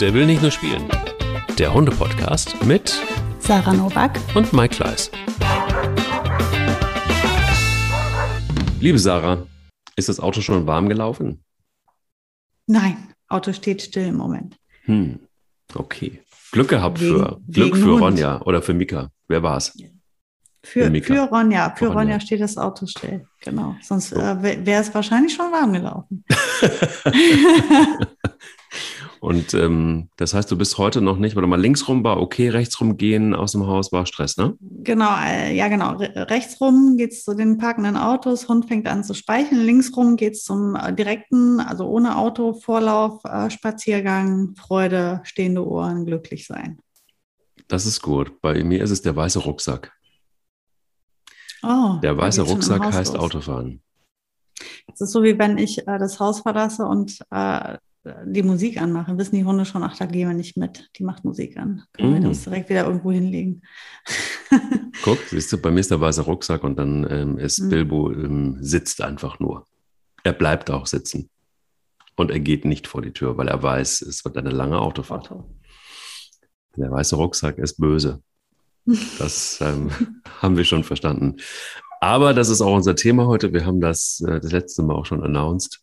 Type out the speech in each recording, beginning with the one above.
Der will nicht nur spielen. Der Hunde-Podcast mit Sarah Novak und Mike Kleiss. Liebe Sarah, ist das Auto schon warm gelaufen? Nein, Auto steht still im Moment. Hm, okay. Glück gehabt Wegen- für Glück für Hund. Ronja oder für Mika. Wer war's? Für, Für für Ronja, für Für Ronja. Ronja steht das Auto still. Genau. Sonst So. äh, wäre es wahrscheinlich schon warm gelaufen. Und ähm, das heißt, du bist heute noch nicht, warte mal, links rum war okay, rechts rum gehen aus dem Haus war Stress, ne? genau, äh, ja genau. Re rechts rum geht es zu den parkenden Autos, Hund fängt an zu speicheln. Links rum geht es zum äh, direkten, also ohne Auto, Vorlauf, äh, Spaziergang, Freude, stehende Ohren, glücklich sein. Das ist gut. Bei mir ist es der weiße Rucksack. Oh, Der weiße Rucksack heißt los. Autofahren. Es ist so, wie wenn ich äh, das Haus verlasse und äh, die Musik anmache. Wissen die Hunde schon, ach, da gehen wir nicht mit. Die macht Musik an. Können Mm. wir das direkt wieder irgendwo hinlegen. Guck, siehst du, bei mir ist der weiße Rucksack und dann ähm, ist Mhm. Bilbo ähm, sitzt einfach nur. Er bleibt auch sitzen. Und er geht nicht vor die Tür, weil er weiß, es wird eine lange Autofahrt. Auto. Der weiße Rucksack ist böse. Das ähm, haben wir schon verstanden. Aber das ist auch unser Thema heute. Wir haben das äh, das letzte Mal auch schon announced,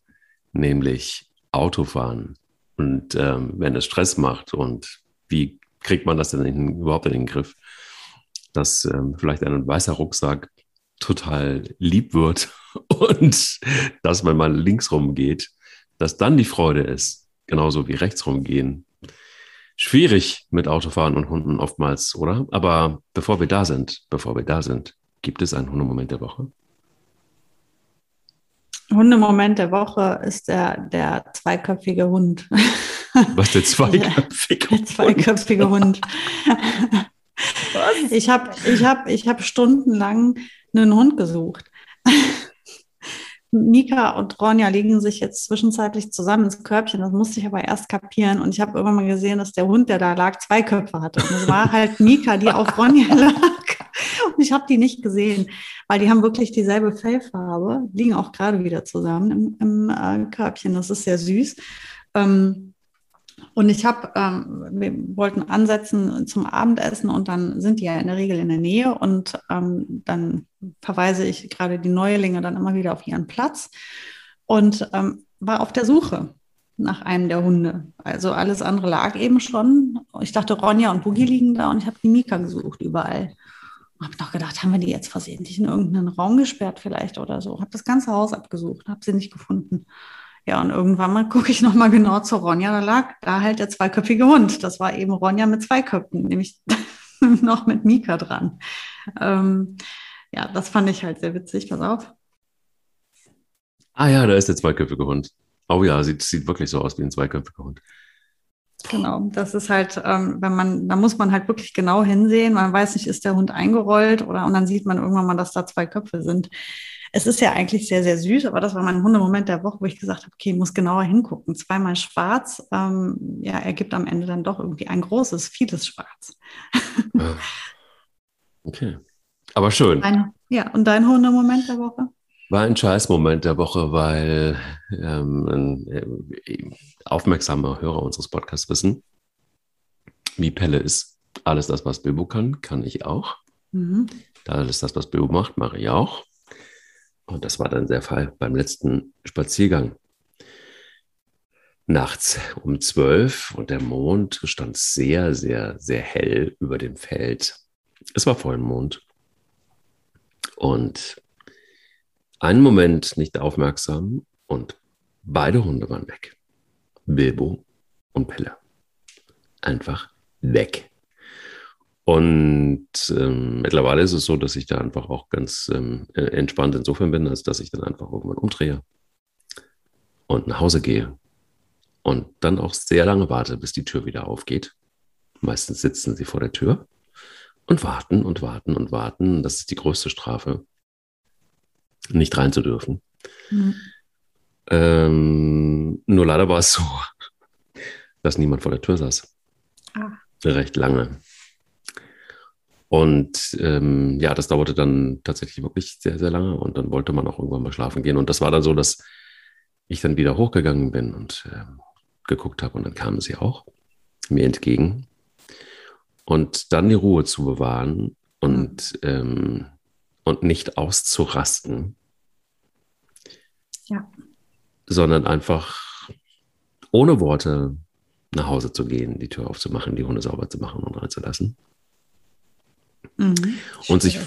nämlich Autofahren. Und ähm, wenn es Stress macht und wie kriegt man das denn in, überhaupt in den Griff, dass ähm, vielleicht ein weißer Rucksack total lieb wird und dass, man links rum geht, dass dann die Freude ist, genauso wie rechts rumgehen, schwierig mit Autofahren und Hunden oftmals, oder? Aber bevor wir da sind, bevor wir da sind, gibt es einen Hundemoment der Woche. Hundemoment der Woche ist der, der zweiköpfige Hund. Was der zweiköpfige Der zweiköpfige Hund. Ich habe ich hab, ich hab stundenlang einen Hund gesucht. Mika und Ronja legen sich jetzt zwischenzeitlich zusammen ins Körbchen. Das musste ich aber erst kapieren. Und ich habe irgendwann mal gesehen, dass der Hund, der da lag, zwei Köpfe hatte. Und es war halt Mika, die auf Ronja lag. Ich habe die nicht gesehen, weil die haben wirklich dieselbe Fellfarbe, liegen auch gerade wieder zusammen im, im äh, Körbchen. Das ist sehr süß. Ähm, und ich habe, ähm, wir wollten ansetzen zum Abendessen und dann sind die ja in der Regel in der Nähe und ähm, dann verweise ich gerade die Neulinge dann immer wieder auf ihren Platz und ähm, war auf der Suche nach einem der Hunde. Also alles andere lag eben schon. Ich dachte, Ronja und Boogie liegen da und ich habe die Mika gesucht überall. Habe noch gedacht, haben wir die jetzt versehentlich in irgendeinen Raum gesperrt vielleicht oder so. Habe das ganze Haus abgesucht, habe sie nicht gefunden. Ja, und irgendwann mal gucke ich nochmal genau zu Ronja, da lag da halt der zweiköpfige Hund. Das war eben Ronja mit zwei Köpfen, nämlich noch mit Mika dran. Ähm, ja, das fand ich halt sehr witzig. Pass auf. Ah ja, da ist der zweiköpfige Hund. Oh ja, sieht, sieht wirklich so aus wie ein zweiköpfiger Hund. Genau, das ist halt, ähm, wenn man, da muss man halt wirklich genau hinsehen. Man weiß nicht, ist der Hund eingerollt oder und dann sieht man irgendwann mal, dass da zwei Köpfe sind. Es ist ja eigentlich sehr, sehr süß, aber das war mein Hundemoment der Woche, wo ich gesagt habe, okay, ich muss genauer hingucken. Zweimal schwarz, ähm, ja, ergibt am Ende dann doch irgendwie ein großes, vieles Schwarz. Okay. Aber schön. Dein, ja, und dein Hundemoment der Woche? War ein Scheißmoment der Woche, weil ähm, äh, aufmerksame Hörer unseres Podcasts wissen, wie Pelle ist. Alles das, was Bilbo kann, kann ich auch. Mhm. Alles das, was Bilbo macht, mache ich auch. Und das war dann der Fall beim letzten Spaziergang. Nachts um zwölf und der Mond stand sehr, sehr, sehr hell über dem Feld. Es war Vollmond. Und einen Moment nicht aufmerksam und beide Hunde waren weg. Bilbo und Pelle. Einfach weg. Und ähm, mittlerweile ist es so, dass ich da einfach auch ganz ähm, äh, entspannt insofern bin, als dass ich dann einfach irgendwann umdrehe und nach Hause gehe und dann auch sehr lange warte, bis die Tür wieder aufgeht. Meistens sitzen sie vor der Tür und warten und warten und warten. Das ist die größte Strafe, nicht rein zu dürfen. Mhm. Ähm, nur leider war es so, dass niemand vor der Tür saß. Ah. Recht lange. Und ähm, ja, das dauerte dann tatsächlich wirklich sehr, sehr lange. Und dann wollte man auch irgendwann mal schlafen gehen. Und das war dann so, dass ich dann wieder hochgegangen bin und ähm, geguckt habe. Und dann kamen sie auch. mir entgegen. Und dann die Ruhe zu bewahren und, ähm, und nicht auszurasten. Ja. Sondern einfach ohne Worte nach Hause zu gehen, die Tür aufzumachen, die Hunde sauber zu machen und reinzulassen. Mhm. Und sich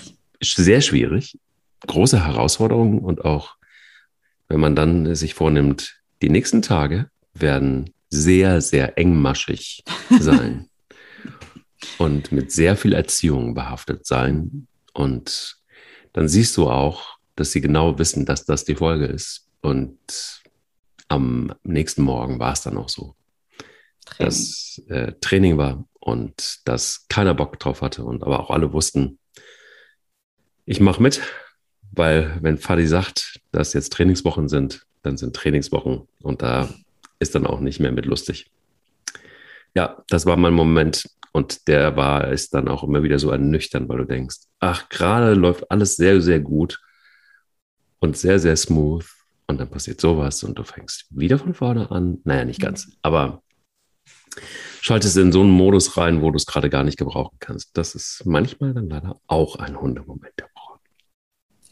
sehr schwierig, große Herausforderungen und auch, wenn man dann sich vornimmt, die nächsten Tage werden sehr, sehr engmaschig sein und mit sehr viel Erziehung behaftet sein. Und dann siehst du auch, dass sie genau wissen, dass das die Folge ist. Und am nächsten Morgen war es dann auch so. Training. Dass äh, Training war und dass keiner Bock drauf hatte und aber auch alle wussten, ich mache mit, weil wenn Fadi sagt, dass jetzt Trainingswochen sind, dann sind Trainingswochen und da ist dann auch nicht mehr mit lustig. Ja, das war mein Moment und der war ist dann auch immer wieder so ernüchternd, weil du denkst, ach, gerade läuft alles sehr, sehr gut und sehr, sehr smooth und dann passiert sowas und du fängst wieder von vorne an. Naja, nicht ganz, aber schaltest in so einen Modus rein, wo du es gerade gar nicht gebrauchen kannst. Das ist manchmal dann leider auch ein Hundemoment der Woche.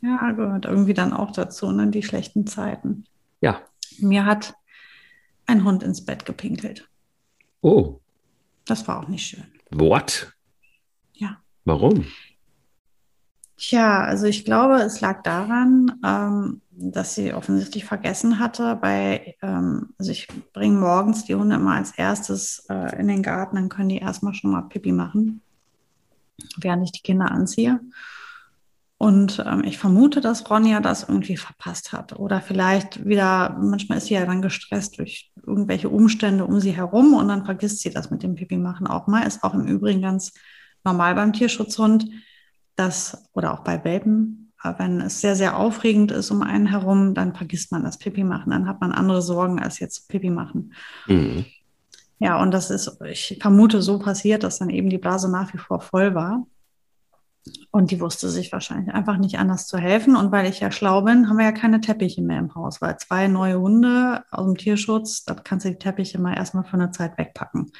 Ja, gehört irgendwie dann auch dazu, ne? die schlechten Zeiten. Ja. Mir hat ein Hund ins Bett gepinkelt. Oh. Das war auch nicht schön. What? Ja. Warum? Tja, also ich glaube, es lag daran, ähm, dass sie offensichtlich vergessen hatte, bei, ähm, also ich bringe morgens die Hunde immer als erstes äh, in den Garten, dann können die erstmal schon mal Pipi machen, während ich die Kinder anziehe. Und ähm, ich vermute, dass Ronja das irgendwie verpasst hat. Oder vielleicht wieder, manchmal ist sie ja dann gestresst durch irgendwelche Umstände um sie herum und dann vergisst sie das mit dem Pipi machen auch mal. Ist auch im Übrigen ganz normal beim Tierschutzhund, dass, oder auch bei Welpen, wenn es sehr, sehr aufregend ist um einen herum, dann vergisst man das Pipi machen. Dann hat man andere Sorgen als jetzt Pipi machen. Mhm. Ja, und das ist, ich vermute, so passiert, dass dann eben die Blase nach wie vor voll war. Und die wusste sich wahrscheinlich einfach nicht anders zu helfen. Und weil ich ja schlau bin, haben wir ja keine Teppiche mehr im Haus, weil zwei neue Hunde aus dem Tierschutz, da kannst du die Teppiche mal erstmal für eine Zeit wegpacken.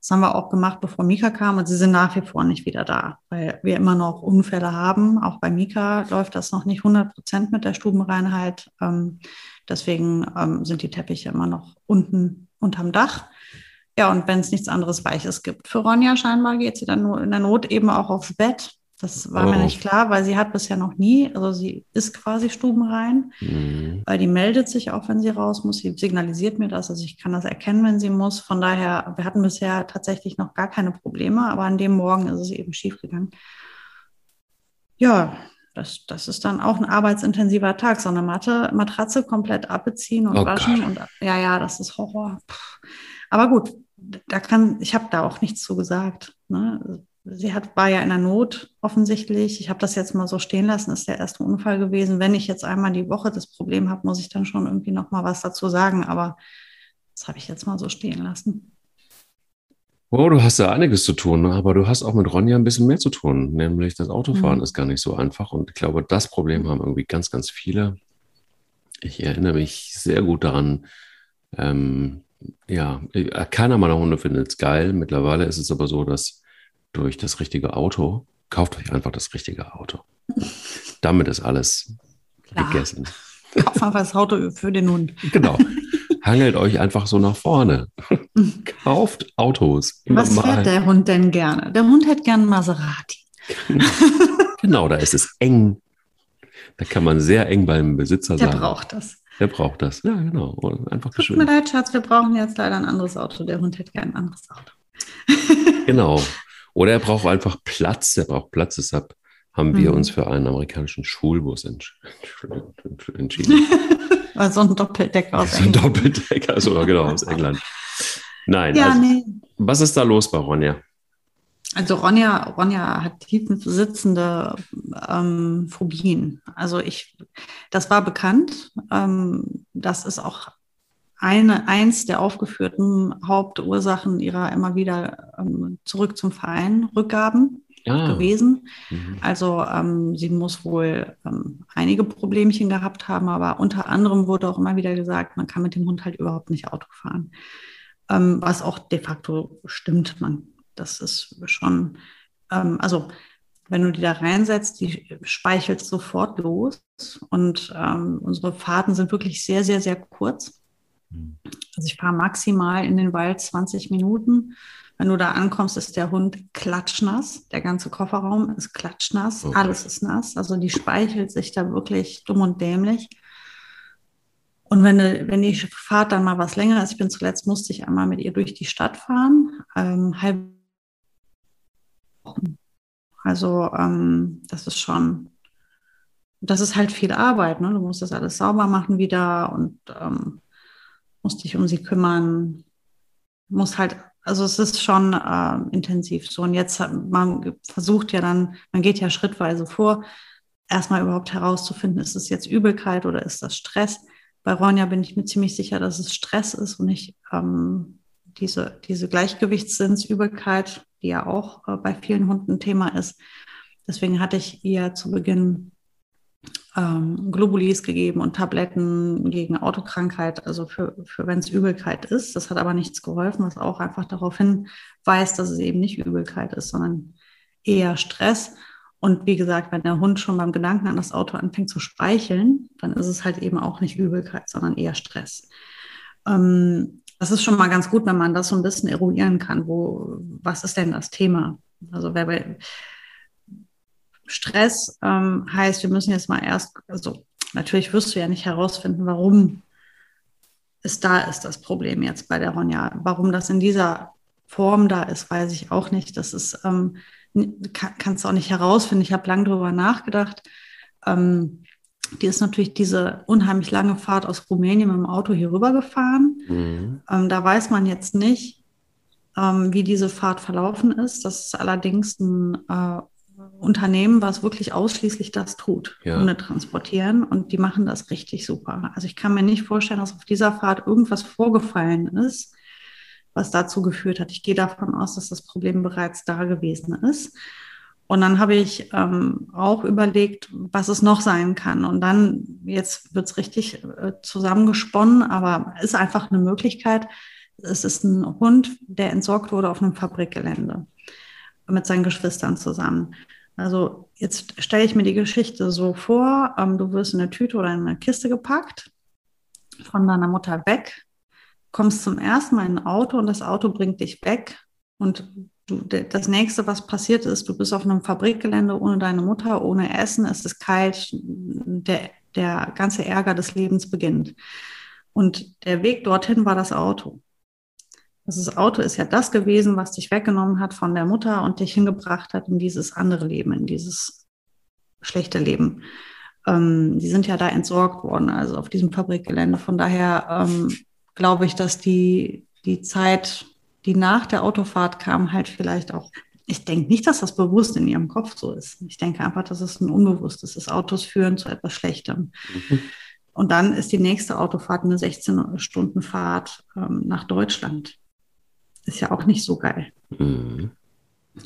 Das haben wir auch gemacht, bevor Mika kam und sie sind nach wie vor nicht wieder da, weil wir immer noch Unfälle haben. Auch bei Mika läuft das noch nicht 100 Prozent mit der Stubenreinheit. Ähm, deswegen ähm, sind die Teppiche immer noch unten unterm Dach. Ja, und wenn es nichts anderes Weiches gibt. Für Ronja scheinbar geht sie dann nur in der Not eben auch aufs Bett. Das war oh. mir nicht klar, weil sie hat bisher noch nie, also sie ist quasi stubenrein, mhm. weil die meldet sich auch, wenn sie raus muss. Sie signalisiert mir das, also ich kann das erkennen, wenn sie muss. Von daher, wir hatten bisher tatsächlich noch gar keine Probleme, aber an dem Morgen ist es eben schiefgegangen. Ja, das, das ist dann auch ein arbeitsintensiver Tag, so eine Matte, Matratze komplett abbeziehen und oh waschen. Und ja, ja, das ist Horror. Aber gut, da kann, ich habe da auch nichts zu gesagt. Ne? Sie hat, war ja in der Not offensichtlich. Ich habe das jetzt mal so stehen lassen, ist der erste Unfall gewesen. Wenn ich jetzt einmal die Woche das Problem habe, muss ich dann schon irgendwie noch mal was dazu sagen. Aber das habe ich jetzt mal so stehen lassen. Oh, du hast ja einiges zu tun, aber du hast auch mit Ronja ein bisschen mehr zu tun, nämlich das Autofahren mhm. ist gar nicht so einfach. Und ich glaube, das Problem haben irgendwie ganz, ganz viele. Ich erinnere mich sehr gut daran, ähm, ja, keiner meiner Hunde findet es geil. Mittlerweile ist es aber so, dass durch das richtige Auto. Kauft euch einfach das richtige Auto. Damit ist alles Klar. gegessen. Kauft einfach das Auto für den Hund. Genau. Hangelt euch einfach so nach vorne. Kauft Autos. Was normal. fährt der Hund denn gerne? Der Hund hätte gerne Maserati. genau, da ist es eng. Da kann man sehr eng beim Besitzer der sein. Der braucht das. Der braucht das. Ja, genau. Einfach Tut mir leid, Schatz, wir brauchen jetzt leider ein anderes Auto. Der Hund hätte gerne ein anderes Auto. genau. Oder er braucht einfach Platz. Er braucht Platz. Deshalb haben wir mhm. uns für einen amerikanischen Schulbus entsch entschieden. Also ein Doppeldecker aus England. So ein Doppeldecker, also genau, aus England. Nein, ja, also, nee. was ist da los bei Ronja? Also Ronja, Ronja hat tiefensitzende ähm, Phobien. Also ich, das war bekannt. Ähm, das ist auch eine, eins der aufgeführten Hauptursachen ihrer immer wieder ähm, zurück zum Verein Rückgaben ah. gewesen. Mhm. Also ähm, sie muss wohl ähm, einige Problemchen gehabt haben, aber unter anderem wurde auch immer wieder gesagt, man kann mit dem Hund halt überhaupt nicht Auto fahren. ähm, was auch de facto stimmt. Man, das ist schon, ähm, also wenn du die da reinsetzt, die speichelt sofort los. Und ähm, unsere Fahrten sind wirklich sehr, sehr, sehr kurz. Hm. Also ich fahre maximal in den Wald 20 Minuten. Wenn du da ankommst, ist der Hund klatschnass. Der ganze Kofferraum ist klatschnass. Okay. Alles ist nass. Also die speichelt sich da wirklich dumm und dämlich. Und wenn, wenn die Fahrt dann mal was länger ist, ich bin zuletzt, musste ich einmal mit ihr durch die Stadt fahren, ähm, halb also ähm, das ist schon, das ist halt viel Arbeit. Ne? Du musst das alles sauber machen wieder und ähm, musst dich um sie kümmern. Muss halt, also es ist schon äh, intensiv so. Und jetzt hat man versucht ja dann, man geht ja schrittweise vor, erstmal überhaupt herauszufinden, ist es jetzt Übelkeit oder ist das Stress? Bei Ronja bin ich mir ziemlich sicher, dass es Stress ist und nicht ähm, diese, diese Gleichgewichtssinnsübelkeit, die ja auch äh, bei vielen Hunden Thema ist. Deswegen hatte ich ihr zu Beginn ähm, Globulis gegeben und Tabletten gegen Autokrankheit, also für, für wenn es Übelkeit ist. Das hat aber nichts geholfen, was auch einfach darauf hinweist, dass es eben nicht Übelkeit ist, sondern eher Stress. Und wie gesagt, wenn der Hund schon beim Gedanken an das Auto anfängt zu speicheln, dann ist es halt eben auch nicht Übelkeit, sondern eher Stress. Ähm, das ist schon mal ganz gut, wenn man das so ein bisschen eruieren kann. Wo, was ist denn das Thema? Also wer bei Stress ähm, heißt, wir müssen jetzt mal erst, also natürlich wirst du ja nicht herausfinden, warum es da ist, das Problem jetzt bei der Ronja. Warum das in dieser Form da ist, weiß ich auch nicht. Das ist, ähm, kann, kannst du auch nicht herausfinden. Ich habe lange darüber nachgedacht. Ähm, die ist natürlich diese unheimlich lange Fahrt aus Rumänien mit dem Auto hier rüber gefahren. Mhm. Ähm, da weiß man jetzt nicht, ähm, wie diese Fahrt verlaufen ist. Das ist allerdings ein äh, Unternehmen, was wirklich ausschließlich das tut, ja. Hunde transportieren. Und die machen das richtig super. Also ich kann mir nicht vorstellen, dass auf dieser Fahrt irgendwas vorgefallen ist, was dazu geführt hat. Ich gehe davon aus, dass das Problem bereits da gewesen ist. Und dann habe ich ähm, auch überlegt, was es noch sein kann. Und dann, jetzt wird es richtig äh, zusammengesponnen, aber ist einfach eine Möglichkeit. Es ist ein Hund, der entsorgt wurde auf einem Fabrikgelände mit seinen Geschwistern zusammen. Also jetzt stelle ich mir die Geschichte so vor, ähm, du wirst in eine Tüte oder in eine Kiste gepackt, von deiner Mutter weg, kommst zum ersten Mal in ein Auto und das Auto bringt dich weg und du, das nächste, was passiert ist, du bist auf einem Fabrikgelände ohne deine Mutter, ohne Essen, es ist kalt, der, der ganze Ärger des Lebens beginnt. Und der Weg dorthin war das Auto. Das Auto ist ja das gewesen, was dich weggenommen hat von der Mutter und dich hingebracht hat in dieses andere Leben, in dieses schlechte Leben. Ähm, die sind ja da entsorgt worden, also auf diesem Fabrikgelände. Von daher ähm, glaube ich, dass die, die Zeit die nach der Autofahrt kam, halt vielleicht auch. Ich denke nicht, dass das bewusst in ihrem Kopf so ist. Ich denke einfach, dass es ein Unbewusstes ist. Autos führen zu etwas Schlechtem. Mhm. Und dann ist die nächste Autofahrt eine 16-Stunden-Fahrt ähm, nach Deutschland. Ist ja auch nicht so geil. Mhm.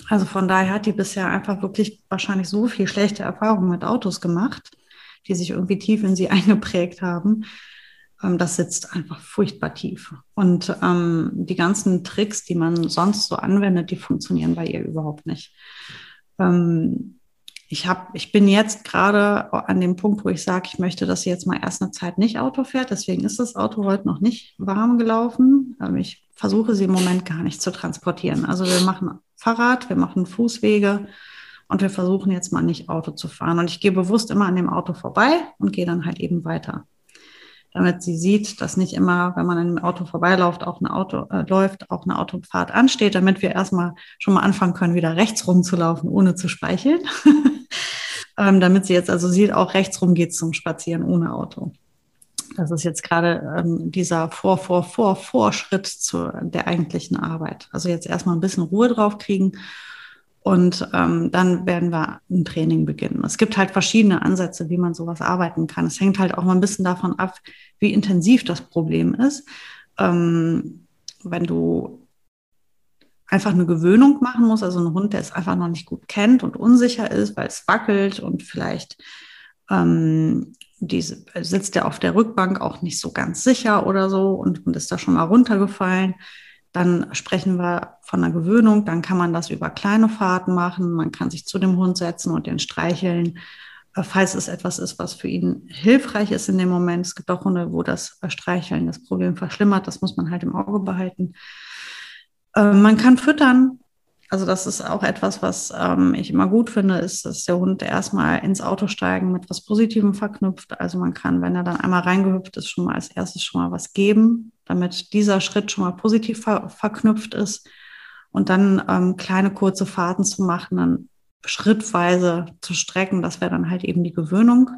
Also von daher hat die bisher einfach wirklich wahrscheinlich so viel schlechte Erfahrungen mit Autos gemacht, die sich irgendwie tief in sie eingeprägt haben, ähm, das sitzt einfach furchtbar tief. Und ähm, die ganzen Tricks, die man sonst so anwendet, die funktionieren bei ihr überhaupt nicht. Ähm, ich, hab, ich bin jetzt gerade an dem Punkt, wo ich sage, ich möchte, dass sie jetzt mal erst eine Zeit nicht Auto fährt. Deswegen ist das Auto heute noch nicht warm gelaufen. Ähm, ich versuche sie im Moment gar nicht zu transportieren. Also wir machen Fahrrad, wir machen Fußwege und wir versuchen jetzt mal nicht Auto zu fahren. Und ich gehe bewusst immer an dem Auto vorbei und gehe dann halt eben weiter damit sie sieht, dass nicht immer, wenn man in einem Auto vorbeiläuft, auch ein Auto äh, läuft, auch eine Autofahrt ansteht, damit wir erstmal schon mal anfangen können, wieder rechts rumzulaufen, ohne zu speicheln. ähm, damit sie jetzt also sieht, auch rechts rum geht zum Spazieren ohne Auto. Das ist jetzt gerade ähm, dieser Vor, Vor, Vor, Vorschritt zu der eigentlichen Arbeit. Also jetzt erstmal ein bisschen Ruhe drauf kriegen und ähm, dann werden wir ein Training beginnen. Es gibt halt verschiedene Ansätze, wie man sowas arbeiten kann. Es hängt halt auch mal ein bisschen davon ab, wie intensiv das Problem ist. Ähm, wenn du einfach eine Gewöhnung machen musst, also ein Hund, der es einfach noch nicht gut kennt und unsicher ist, weil es wackelt und vielleicht ähm, diese, sitzt er auf der Rückbank auch nicht so ganz sicher oder so und, und ist da schon mal runtergefallen Dann sprechen wir von einer Gewöhnung. Dann kann man das über kleine Fahrten machen. Man kann sich zu dem Hund setzen und den streicheln, äh, falls es etwas ist, was für ihn hilfreich ist in dem Moment. Es gibt auch Hunde, wo das Streicheln das Problem verschlimmert. Das muss man halt im Auge behalten. Äh, man kann füttern. Also das ist auch etwas, was ähm, ich immer gut finde, ist, dass der Hund erstmal ins Auto steigen mit was Positivem verknüpft. Also man kann, wenn er dann einmal reingehüpft ist, schon mal als erstes schon mal was geben, damit dieser Schritt schon mal positiv ver verknüpft ist. Und dann ähm, kleine kurze Fahrten zu machen, dann schrittweise zu strecken, das wäre dann halt eben die Gewöhnung.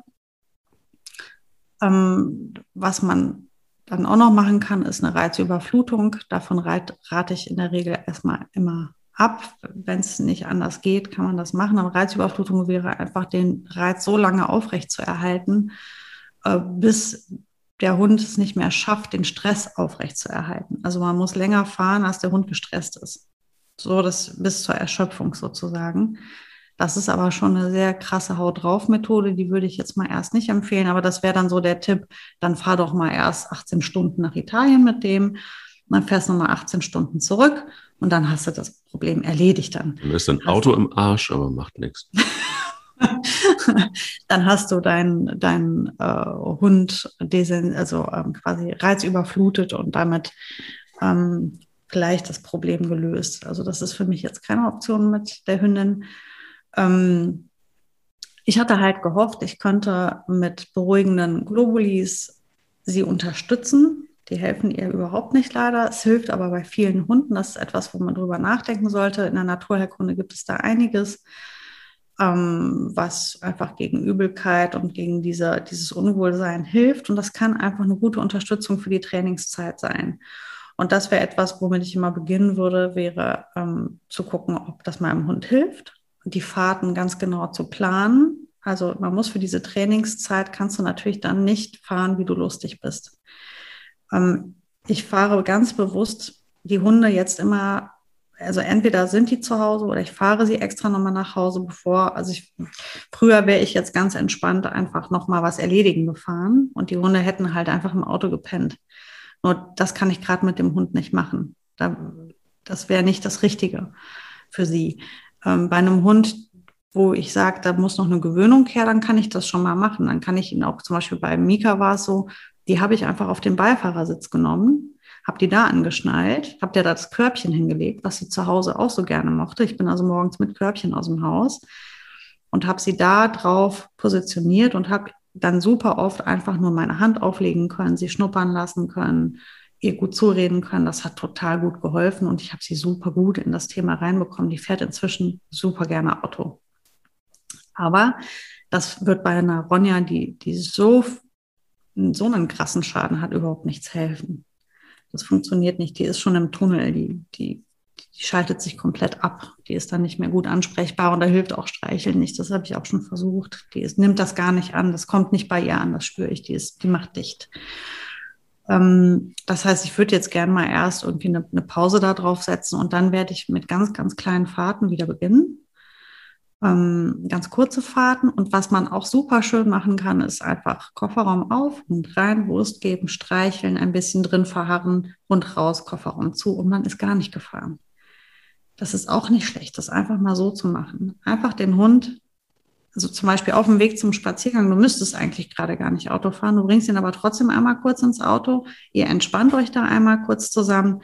Ähm, was man dann auch noch machen kann, ist eine Reizüberflutung. Davon rate ich in der Regel erstmal immer ab. Wenn es nicht anders geht, kann man das machen. Aber Reizüberflutung wäre einfach den Reiz so lange aufrecht zu erhalten, äh, bis der Hund es nicht mehr schafft, den Stress aufrecht zu erhalten. Also man muss länger fahren, als der Hund gestresst ist. So das bis zur Erschöpfung sozusagen. Das ist aber schon eine sehr krasse Haut drauf Methode, die würde ich jetzt mal erst nicht empfehlen, aber das wäre dann so der Tipp, dann fahr doch mal erst 18 Stunden nach Italien mit dem, dann fährst du nochmal 18 Stunden zurück und dann hast du das Problem erledigt dann. Dann ist ein Auto im Arsch, aber macht nichts. dann hast du deinen dein, äh, Hund also ähm, quasi reizüberflutet und damit ähm, vielleicht das Problem gelöst. Also das ist für mich jetzt keine Option mit der Hündin. Ähm, ich hatte halt gehofft, ich könnte mit beruhigenden Globulis sie unterstützen. Die helfen ihr überhaupt nicht leider. Es hilft aber bei vielen Hunden. Das ist etwas, wo man drüber nachdenken sollte. In der Naturheilkunde gibt es da einiges, ähm, was einfach gegen Übelkeit und gegen diese, dieses Unwohlsein hilft. Und das kann einfach eine gute Unterstützung für die Trainingszeit sein. Und das wäre etwas, womit ich immer beginnen würde, wäre ähm, zu gucken, ob das meinem Hund hilft, die Fahrten ganz genau zu planen. Also man muss für diese Trainingszeit, kannst du natürlich dann nicht fahren, wie du lustig bist. Ähm, ich fahre ganz bewusst die Hunde jetzt immer, also entweder sind die zu Hause oder ich fahre sie extra nochmal nach Hause, bevor, also ich, früher wäre ich jetzt ganz entspannt einfach nochmal was erledigen gefahren und die Hunde hätten halt einfach im Auto gepennt. Nur das kann ich gerade mit dem Hund nicht machen. Da, das wäre nicht das Richtige für sie. Ähm, bei einem Hund, wo ich sage, da muss noch eine Gewöhnung her, dann kann ich das schon mal machen. Dann kann ich ihn auch, zum Beispiel bei Mika war es so, die habe ich einfach auf den Beifahrersitz genommen, habe die da angeschnallt, habe dir da das Körbchen hingelegt, was sie zu Hause auch so gerne mochte. Ich bin also morgens mit Körbchen aus dem Haus und habe sie da drauf positioniert und habe dann super oft einfach nur meine Hand auflegen können, sie schnuppern lassen können, ihr gut zureden können. Das hat total gut geholfen und ich habe sie super gut in das Thema reinbekommen. Die fährt inzwischen super gerne Auto. Aber das wird bei einer Ronja, die, die so so einen krassen Schaden hat, überhaupt nichts helfen. Das funktioniert nicht. Die ist schon im Tunnel, die, die, die schaltet sich komplett ab. Die ist dann nicht mehr gut ansprechbar und da hilft auch Streicheln nicht. Das habe ich auch schon versucht. Die ist, nimmt das gar nicht an. Das kommt nicht bei ihr an, das spüre ich. Die, ist, die macht dicht. Ähm, das heißt, ich würde jetzt gerne mal erst irgendwie eine, eine Pause da drauf setzen und dann werde ich mit ganz, ganz kleinen Fahrten wieder beginnen ähm, ganz kurze Fahrten. Und was man auch super schön machen kann, ist einfach Kofferraum auf und rein, Wurst geben, streicheln, ein bisschen drin verharren und raus, Kofferraum zu und man ist gar nicht gefahren. Das ist auch nicht schlecht, das einfach mal so zu machen. Einfach den Hund, also zum Beispiel auf dem Weg zum Spaziergang, du müsstest eigentlich gerade gar nicht Auto fahren, du bringst ihn aber trotzdem einmal kurz ins Auto, ihr entspannt euch da einmal kurz zusammen,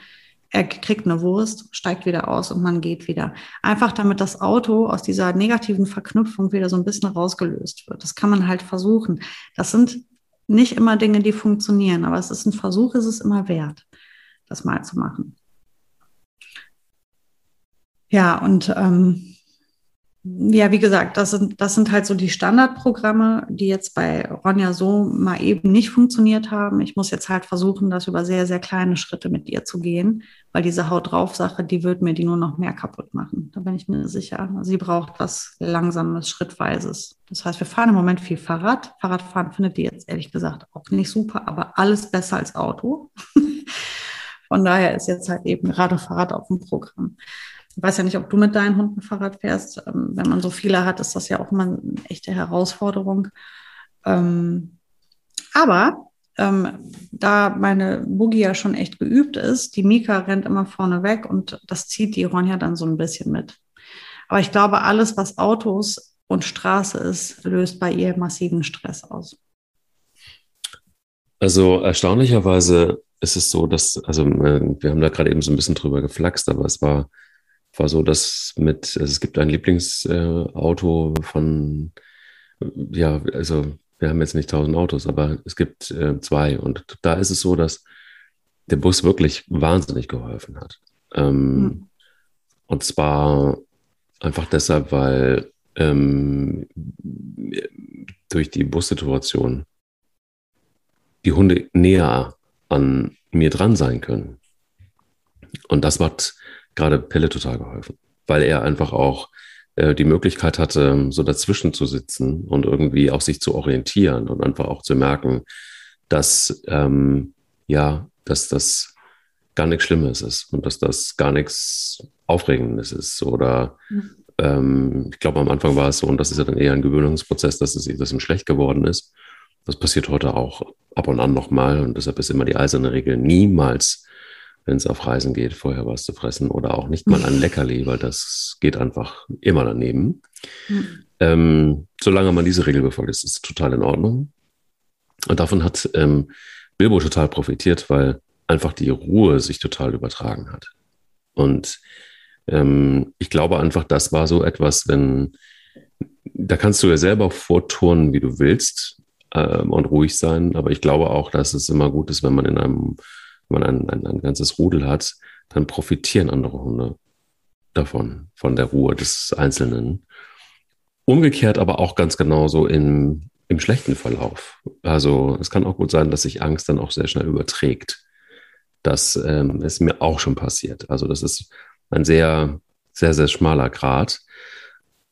er kriegt eine Wurst, steigt wieder aus und man geht wieder. Einfach damit das Auto aus dieser negativen Verknüpfung wieder so ein bisschen rausgelöst wird. Das kann man halt versuchen. Das sind nicht immer Dinge, die funktionieren, aber es ist ein Versuch, es ist immer wert, das mal zu machen. Ja, und ähm, ja, wie gesagt, das sind, das sind halt so die Standardprogramme, die jetzt bei Ronja so mal eben nicht funktioniert haben. Ich muss jetzt halt versuchen, das über sehr, sehr kleine Schritte mit ihr zu gehen, weil diese Haut drauf Sache, die wird mir die nur noch mehr kaputt machen. Da bin ich mir sicher. Sie braucht was Langsames, Schrittweises. Das heißt, wir fahren im Moment viel Fahrrad. Fahrradfahren findet ihr jetzt ehrlich gesagt auch nicht super, aber alles besser als Auto. Von daher ist jetzt halt eben gerade Fahrrad auf dem Programm. Ich weiß ja nicht, ob du mit deinen Hunden Fahrrad fährst. Ähm, wenn man so viele hat, ist das ja auch immer eine echte Herausforderung. Ähm, aber ähm, da meine Boogie ja schon echt geübt ist, die Mika rennt immer vorne weg und das zieht die Ronja dann so ein bisschen mit. Aber ich glaube, alles, was Autos und Straße ist, löst bei ihr massiven Stress aus. Also erstaunlicherweise ist es so, dass, also äh, wir haben da gerade eben so ein bisschen drüber geflaxt, aber es war, war so, dass mit, also es gibt ein Lieblingsauto äh, von, ja, also wir haben jetzt nicht tausend Autos, aber es gibt äh, zwei. Und da ist es so, dass der Bus wirklich wahnsinnig geholfen hat. Ähm, mhm. Und zwar einfach deshalb, weil ähm, durch die Bussituation die Hunde näher an mir dran sein können. Und das hat gerade Pelle total geholfen, weil er einfach auch äh, die Möglichkeit hatte, so dazwischen zu sitzen und irgendwie auch sich zu orientieren und einfach auch zu merken, dass ähm, ja, dass das gar nichts Schlimmes ist und dass das gar nichts Aufregendes ist. Oder mhm. ähm, ich glaube, am Anfang war es so, und das ist ja dann eher ein Gewöhnungsprozess, dass es dass ihm schlecht geworden ist. Das passiert heute auch ab und an nochmal und deshalb ist immer die eiserne Regel niemals wenn es auf Reisen geht, vorher was zu fressen oder auch nicht mal ein Leckerli, weil das geht einfach immer daneben. Mhm. Ähm, solange man diese Regel befolgt, ist es total in Ordnung. Und davon hat ähm, Bilbo total profitiert, weil einfach die Ruhe sich total übertragen hat. Und ähm, ich glaube einfach, das war so etwas, wenn, da kannst du ja selber vorturnen, wie du willst ähm, und ruhig sein. Aber ich glaube auch, dass es immer gut ist, wenn man in einem wenn man ein, ein, ein ganzes Rudel hat, dann profitieren andere Hunde davon, von der Ruhe des Einzelnen. Umgekehrt aber auch ganz genauso im, im schlechten Verlauf. Also es kann auch gut sein, dass sich Angst dann auch sehr schnell überträgt. Das ähm, ist mir auch schon passiert. Also das ist ein sehr, sehr, sehr schmaler Grad.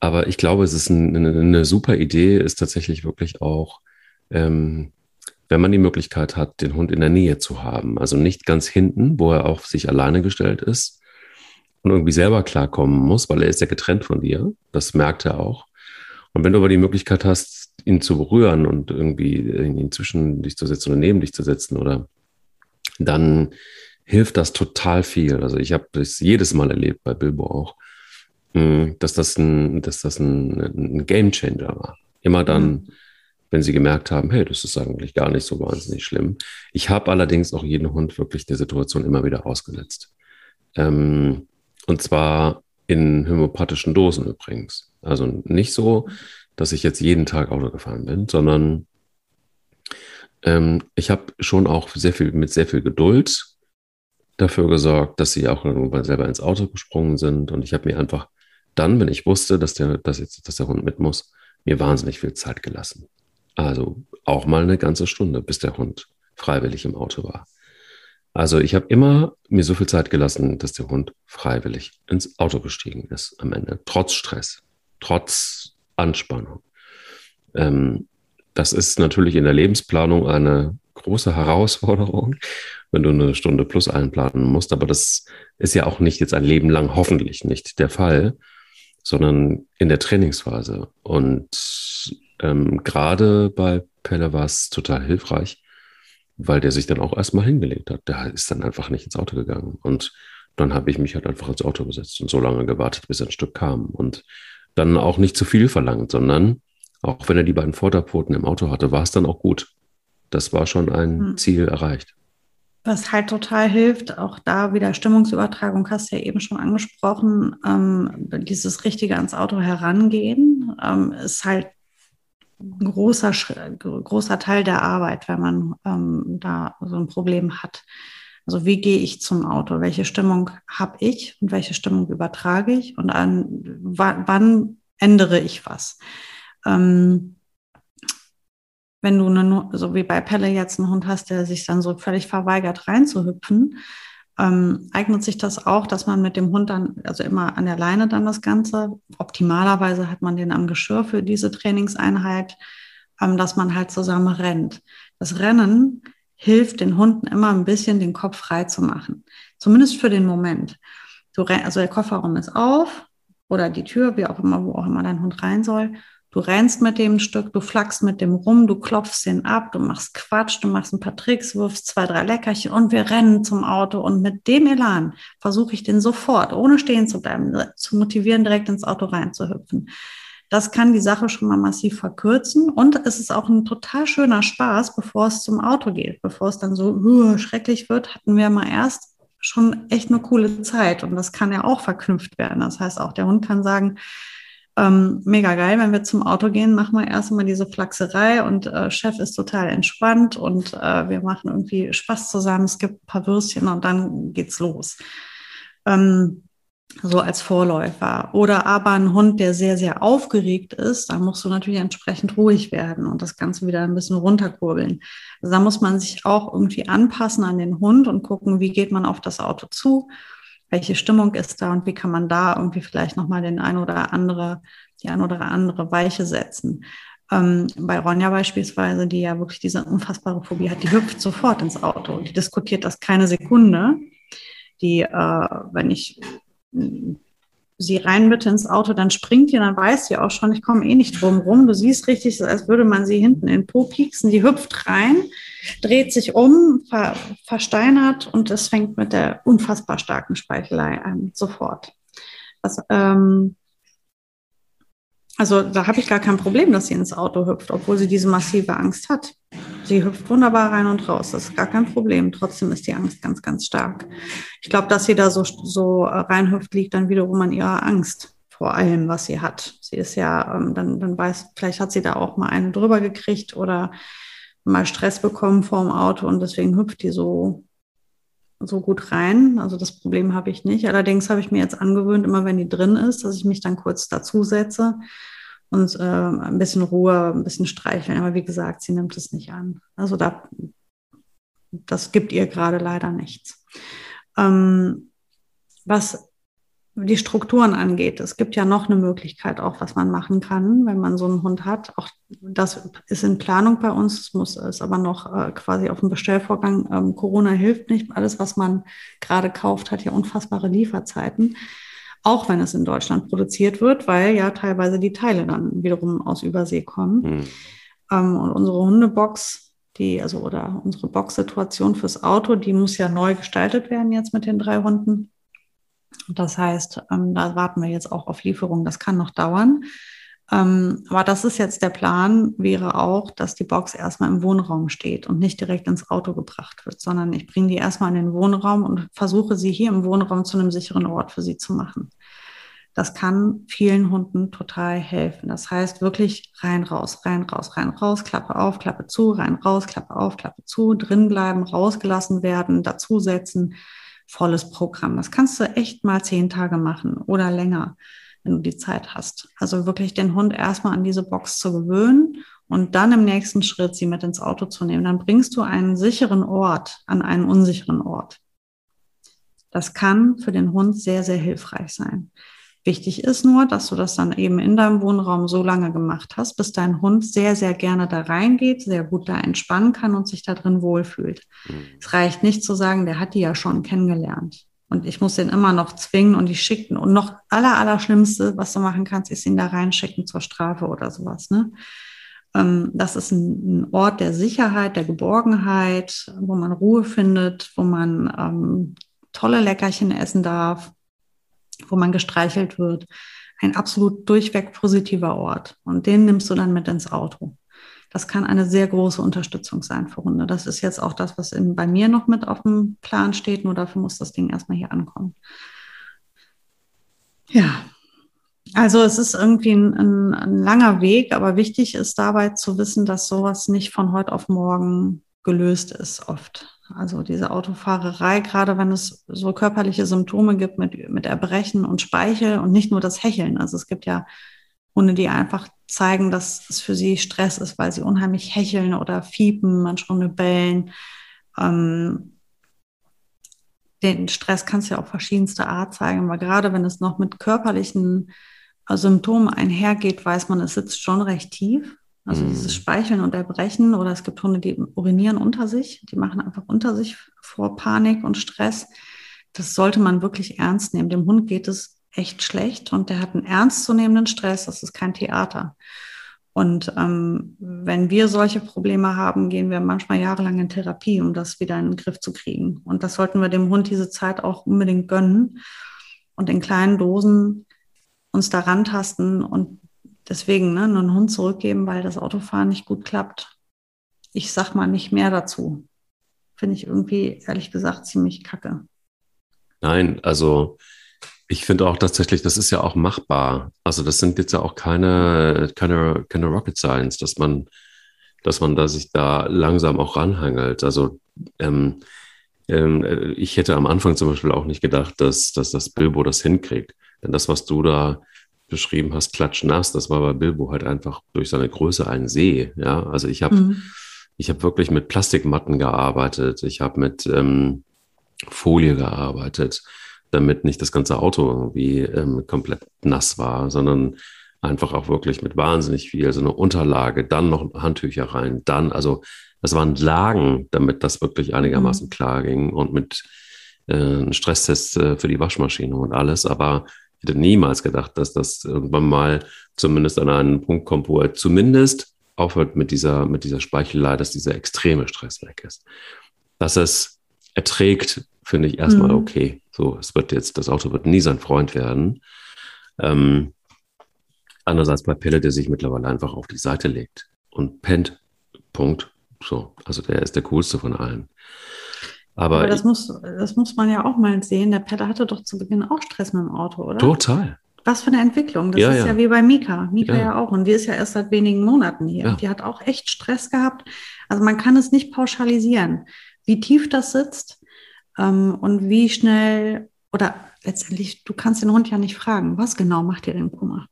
Aber ich glaube, es ist ein, eine, eine, super Idee, ist tatsächlich wirklich auch ähm, wenn man die Möglichkeit hat, den Hund in der Nähe zu haben. Also nicht ganz hinten, wo er auf sich alleine gestellt ist und irgendwie selber klarkommen muss, weil er ist ja getrennt von dir. Das merkt er auch. Und wenn du aber die Möglichkeit hast, ihn zu berühren und irgendwie ihn zwischen dich zu setzen oder neben dich zu setzen oder dann hilft das total viel. Also ich habe das jedes Mal erlebt bei Bilbo auch, hm, dass das ein, dass das ein, ein Game Changer war. Immer dann, mhm wenn sie gemerkt haben, hey, das ist eigentlich gar nicht so wahnsinnig schlimm. Ich habe allerdings auch jeden Hund wirklich der Situation immer wieder ausgesetzt. Ähm, und zwar in homöopathischen Dosen übrigens. Also nicht so, dass ich jetzt jeden Tag Auto gefahren bin, sondern ähm, ich habe schon auch sehr viel mit sehr viel Geduld dafür gesorgt, dass sie auch irgendwann selber ins Auto gesprungen sind. Und ich habe mir einfach dann, wenn ich wusste, dass der, dass jetzt, dass der Hund mit muss, mir wahnsinnig viel Zeit gelassen. Also auch mal eine ganze Stunde, bis der Hund freiwillig im Auto war. Also ich habe immer mir so viel Zeit gelassen, dass der Hund freiwillig ins Auto gestiegen ist am Ende, trotz Stress, trotz Anspannung. Ähm, das ist natürlich in der Lebensplanung eine große Herausforderung, wenn du eine Stunde plus einplanen musst. Aber das ist ja auch nicht jetzt ein Leben lang hoffentlich nicht der Fall, sondern in der Trainingsphase. Und ähm, gerade bei Pelle war es total hilfreich, weil der sich dann auch erstmal hingelegt hat. Der ist dann einfach nicht ins Auto gegangen. Und dann habe ich mich halt einfach ins Auto gesetzt und so lange gewartet, bis ein Stück kam. Und dann auch nicht zu viel verlangt, sondern auch wenn er die beiden Vorderpfoten im Auto hatte, war es dann auch gut. Das war schon ein hm. Ziel erreicht. Was halt total hilft, auch da wieder Stimmungsübertragung, hast du ja eben schon angesprochen, ähm, dieses richtige ans Auto herangehen, ähm, ist halt ein großer, großer Teil der Arbeit, wenn man ähm, da so ein Problem hat. Also wie gehe ich zum Auto? Welche Stimmung habe ich und welche Stimmung übertrage ich? Und an wann ändere ich was? Ähm, wenn du eine, so wie bei Pelle jetzt einen Hund hast, der sich dann so völlig verweigert reinzuhüpfen, ähm, eignet sich das auch, dass man mit dem Hund dann, also immer an der Leine dann das Ganze, optimalerweise hat man den am Geschirr für diese Trainingseinheit, ähm, dass man halt zusammen rennt. Das Rennen hilft den Hunden immer ein bisschen den Kopf frei zu machen, zumindest für den Moment. Du, also der Kofferraum ist auf oder die Tür, wie auch immer, wo auch immer dein Hund rein soll. Du rennst mit dem Stück, du flackst mit dem rum, du klopfst den ab, du machst Quatsch, du machst ein paar Tricks, wirfst zwei, drei Leckerchen und wir rennen zum Auto. Und mit dem Elan versuche ich den sofort, ohne stehen zu bleiben, zu motivieren, direkt ins Auto reinzuhüpfen. Das kann die Sache schon mal massiv verkürzen und es ist auch ein total schöner Spaß, bevor es zum Auto geht. Bevor es dann so uh, schrecklich wird, hatten wir mal erst schon echt eine coole Zeit und das kann ja auch verknüpft werden. Das heißt, auch der Hund kann sagen, ähm, mega geil, wenn wir zum Auto gehen, machen wir erstmal diese Flachserei und äh, Chef ist total entspannt und äh, wir machen irgendwie Spaß zusammen. Es gibt ein paar Würstchen und dann geht's los. Ähm, so als Vorläufer. Oder aber ein Hund, der sehr, sehr aufgeregt ist, da musst du natürlich entsprechend ruhig werden und das Ganze wieder ein bisschen runterkurbeln. Also da muss man sich auch irgendwie anpassen an den Hund und gucken, wie geht man auf das Auto zu welche Stimmung ist da und wie kann man da irgendwie vielleicht nochmal den ein oder andere, die ein oder andere Weiche setzen. Ähm, bei Ronja beispielsweise, die ja wirklich diese unfassbare Phobie hat, die hüpft sofort ins Auto und die diskutiert das keine Sekunde. Die, äh, wenn ich sie rein bitte ins Auto, dann springt die, dann weiß sie auch schon, ich komme eh nicht drum rum. Du siehst richtig, als würde man sie hinten in den Po pieksen. Die hüpft rein, dreht sich um, ver, versteinert und es fängt mit der unfassbar starken Speichelei an, sofort. Das, ähm, also da habe ich gar kein Problem, dass sie ins Auto hüpft, obwohl sie diese massive Angst hat. Sie hüpft wunderbar rein und raus, das ist gar kein Problem. Trotzdem ist die Angst ganz, ganz stark. Ich glaube, dass sie da so, so reinhüpft, liegt dann wiederum an ihrer Angst vor allem, was sie hat. Sie ist ja, ähm, dann, dann weiß, vielleicht hat sie da auch mal eine drüber gekriegt oder mal Stress bekommen vor dem Auto und deswegen hüpft die so, so gut rein. Also das Problem habe ich nicht. Allerdings habe ich mir jetzt angewöhnt, immer wenn die drin ist, dass ich mich dann kurz dazusetze und äh, ein bisschen Ruhe, ein bisschen streicheln. Aber wie gesagt, sie nimmt es nicht an. Also da, das gibt ihr gerade leider nichts. Ähm, was die Strukturen angeht. Es gibt ja noch eine Möglichkeit auch, was man machen kann, wenn man so einen Hund hat. Auch das ist in Planung bei uns. Es muss es aber noch äh, quasi auf dem Bestellvorgang. Ähm, Corona hilft nicht. Alles, was man gerade kauft, hat ja unfassbare Lieferzeiten. Auch wenn es in Deutschland produziert wird, weil ja teilweise die Teile dann wiederum aus Übersee kommen. Mhm. Ähm, und unsere Hundebox, die, also oder unsere Boxsituation fürs Auto, die muss ja neu gestaltet werden jetzt mit den drei Hunden. Das heißt, ähm, da warten wir jetzt auch auf Lieferung. Das kann noch dauern. Ähm, aber das ist jetzt der Plan, wäre auch, dass die Box erstmal im Wohnraum steht und nicht direkt ins Auto gebracht wird, sondern ich bringe die erstmal in den Wohnraum und versuche sie hier im Wohnraum zu einem sicheren Ort für sie zu machen. Das kann vielen Hunden total helfen. Das heißt wirklich rein, raus, rein, raus, rein, raus, Klappe auf, Klappe zu, rein, raus, Klappe auf, Klappe zu, drin bleiben, rausgelassen werden, dazusetzen volles Programm. Das kannst du echt mal zehn Tage machen oder länger, wenn du die Zeit hast. Also wirklich den Hund erstmal an diese Box zu gewöhnen und dann im nächsten Schritt sie mit ins Auto zu nehmen. Dann bringst du einen sicheren Ort an einen unsicheren Ort. Das kann für den Hund sehr, sehr hilfreich sein. Wichtig ist nur, dass du das dann eben in deinem Wohnraum so lange gemacht hast, bis dein Hund sehr, sehr gerne da reingeht, sehr gut da entspannen kann und sich da drin wohlfühlt. Mhm. Es reicht nicht zu sagen, der hat die ja schon kennengelernt. Und ich muss den immer noch zwingen und die schicken. Und noch aller, aller Schlimmste, was du machen kannst, ist ihn da reinschicken zur Strafe oder sowas. Ne? Ähm, das ist ein, Ort der Sicherheit, der Geborgenheit, wo man Ruhe findet, wo man ähm, tolle Leckerchen essen darf, wo man gestreichelt wird. Ein absolut durchweg positiver Ort. Und den nimmst du dann mit ins Auto. Das kann eine sehr große Unterstützung sein für Hunde. Das ist jetzt auch das, was in, bei mir noch mit auf dem Plan steht. Nur dafür muss das Ding erstmal hier ankommen. Ja, also es ist irgendwie ein, ein, ein, langer Weg, aber wichtig ist dabei zu wissen, dass sowas nicht von heute auf morgen gelöst ist oft. Also diese Autofahrerei, gerade wenn es so körperliche Symptome gibt mit, mit Erbrechen und Speichel und nicht nur das Hecheln. Also es gibt ja Hunde, die einfach zeigen, dass es für sie Stress ist, weil sie unheimlich hecheln oder fiepen, manchmal bellen. Ähm, den Stress kannst du ja auf verschiedenste Art zeigen, aber gerade wenn es noch mit körperlichen äh, Symptomen einhergeht, weiß man, es sitzt schon recht tief. Also mhm. dieses Speicheln und Erbrechen oder es gibt Hunde, die urinieren unter sich, die machen einfach unter sich vor Panik und Stress. Das sollte man wirklich ernst nehmen. Dem Hund geht es echt schlecht und der hat einen ernstzunehmenden Stress. Das ist kein Theater. Und ähm, wenn wir solche Probleme haben, gehen wir manchmal jahrelang in Therapie, um das wieder in den Griff zu kriegen. Und das sollten wir dem Hund diese Zeit auch unbedingt gönnen und in kleinen Dosen uns daran tasten und deswegen ne, einen Hund zurückgeben, weil das Autofahren nicht gut klappt. Ich sag mal nicht mehr dazu. Finde ich irgendwie, ehrlich gesagt, ziemlich kacke. Nein, also ich finde auch tatsächlich, das ist ja auch machbar. Also das sind jetzt ja auch keine, keine, keine Rocket Science, dass man, dass man da sich da langsam auch ranhangelt. Also ähm, ähm, ich hätte am Anfang zum Beispiel auch nicht gedacht, dass, dass das Bilbo das hinkriegt. Denn das, was du da beschrieben hast, klatschnass, das war bei Bilbo halt einfach durch seine Größe ein See. Ja, also ich habe mhm. ich habe wirklich mit Plastikmatten gearbeitet. Ich habe mit ähm, Folie gearbeitet damit nicht das ganze Auto irgendwie ähm, komplett nass war, sondern einfach auch wirklich mit wahnsinnig viel, so eine Unterlage, dann noch Handtücher rein, dann, also das waren Lagen, damit das wirklich einigermaßen mhm. klar ging und mit äh, einem Stresstest äh, für die Waschmaschine und alles, aber ich hätte niemals gedacht, dass das irgendwann mal zumindest an einen Punkt kommt, wo er zumindest aufhört mit dieser, mit dieser Speichelei, dass dieser extreme Stress weg ist. Dass es erträgt, finde ich erstmal mhm. okay. So, es wird jetzt, das Auto wird nie sein Freund werden. Ähm, andererseits bei Pelle, der sich mittlerweile einfach auf die Seite legt und pennt. Punkt. So, also der ist der coolste von allen. Aber, Aber das, ich, muss, das muss man ja auch mal sehen. Der Pelle hatte doch zu Beginn auch Stress mit dem Auto, oder? Total. Was für eine Entwicklung. Das ja, ist ja. ja. wie bei Mika. Mika ja. ja. auch. Und die ist ja erst seit wenigen Monaten hier. Die hat auch echt Stress gehabt. Also man kann es nicht pauschalisieren. Wie tief das sitzt, ähm, und wie schnell oder letztendlich, du kannst den Hund ja nicht fragen, was genau macht dir denn Kummer?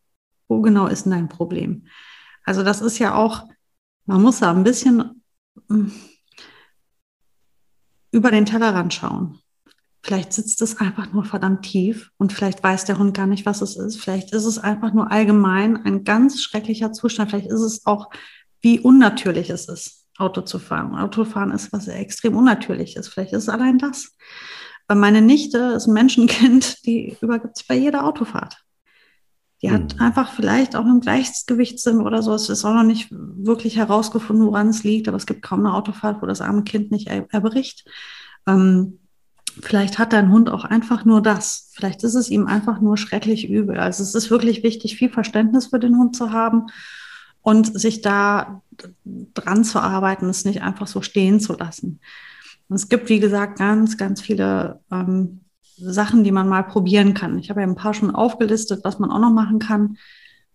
Wo genau ist denn dein Problem? Also das ist ja auch, man muss da ein bisschen hm, über den Tellerrand schauen. Vielleicht sitzt es einfach nur verdammt tief und vielleicht weiß der Hund gar nicht, was es ist. Vielleicht ist es einfach nur allgemein ein ganz schrecklicher Zustand. Vielleicht ist es auch, wie unnatürlich es ist. Auto zu fahren. Autofahren ist was extrem Unnatürliches. Vielleicht ist es allein das. Weil meine Nichte ist ein Menschenkind, die übergibt sich bei jeder Autofahrt. Die hat mhm. einfach vielleicht auch einen Gleichgewichtssinn oder so. Es ist auch noch nicht wirklich herausgefunden, woran es liegt, aber es gibt kaum eine Autofahrt, wo das arme Kind nicht er erbricht. Ähm, vielleicht hat dein Hund auch einfach nur das. Vielleicht ist es ihm einfach nur schrecklich übel. Also es ist wirklich wichtig, viel Verständnis für den Hund zu haben und sich da dran zu arbeiten, es nicht einfach so stehen zu lassen. Und es gibt, wie gesagt, ganz, ganz viele ähm, Sachen, die man mal probieren kann. Ich habe ja ein paar schon aufgelistet, was man auch noch machen kann.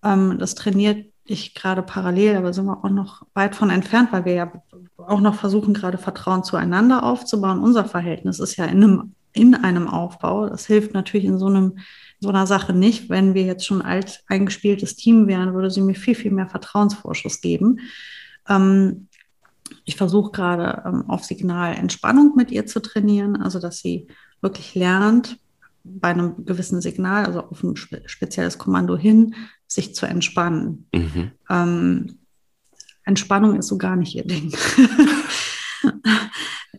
Ähm, das trainiert ich gerade parallel, aber sind wir auch noch weit von entfernt, weil wir ja auch noch versuchen, gerade Vertrauen zueinander aufzubauen. Unser Verhältnis ist ja in einem, in einem Aufbau. Das hilft natürlich in so einem so einer Sache nicht. Wenn wir jetzt schon alt eingespieltes Team wären, würde sie mir viel, viel mehr Vertrauensvorschuss geben. Ähm, ich versuche gerade ähm, auf Signal Entspannung mit ihr zu trainieren, also dass sie wirklich lernt, bei einem gewissen Signal, also auf ein spe spezielles Kommando hin, sich zu entspannen. Mhm. Ähm, Entspannung ist so gar nicht ihr Ding.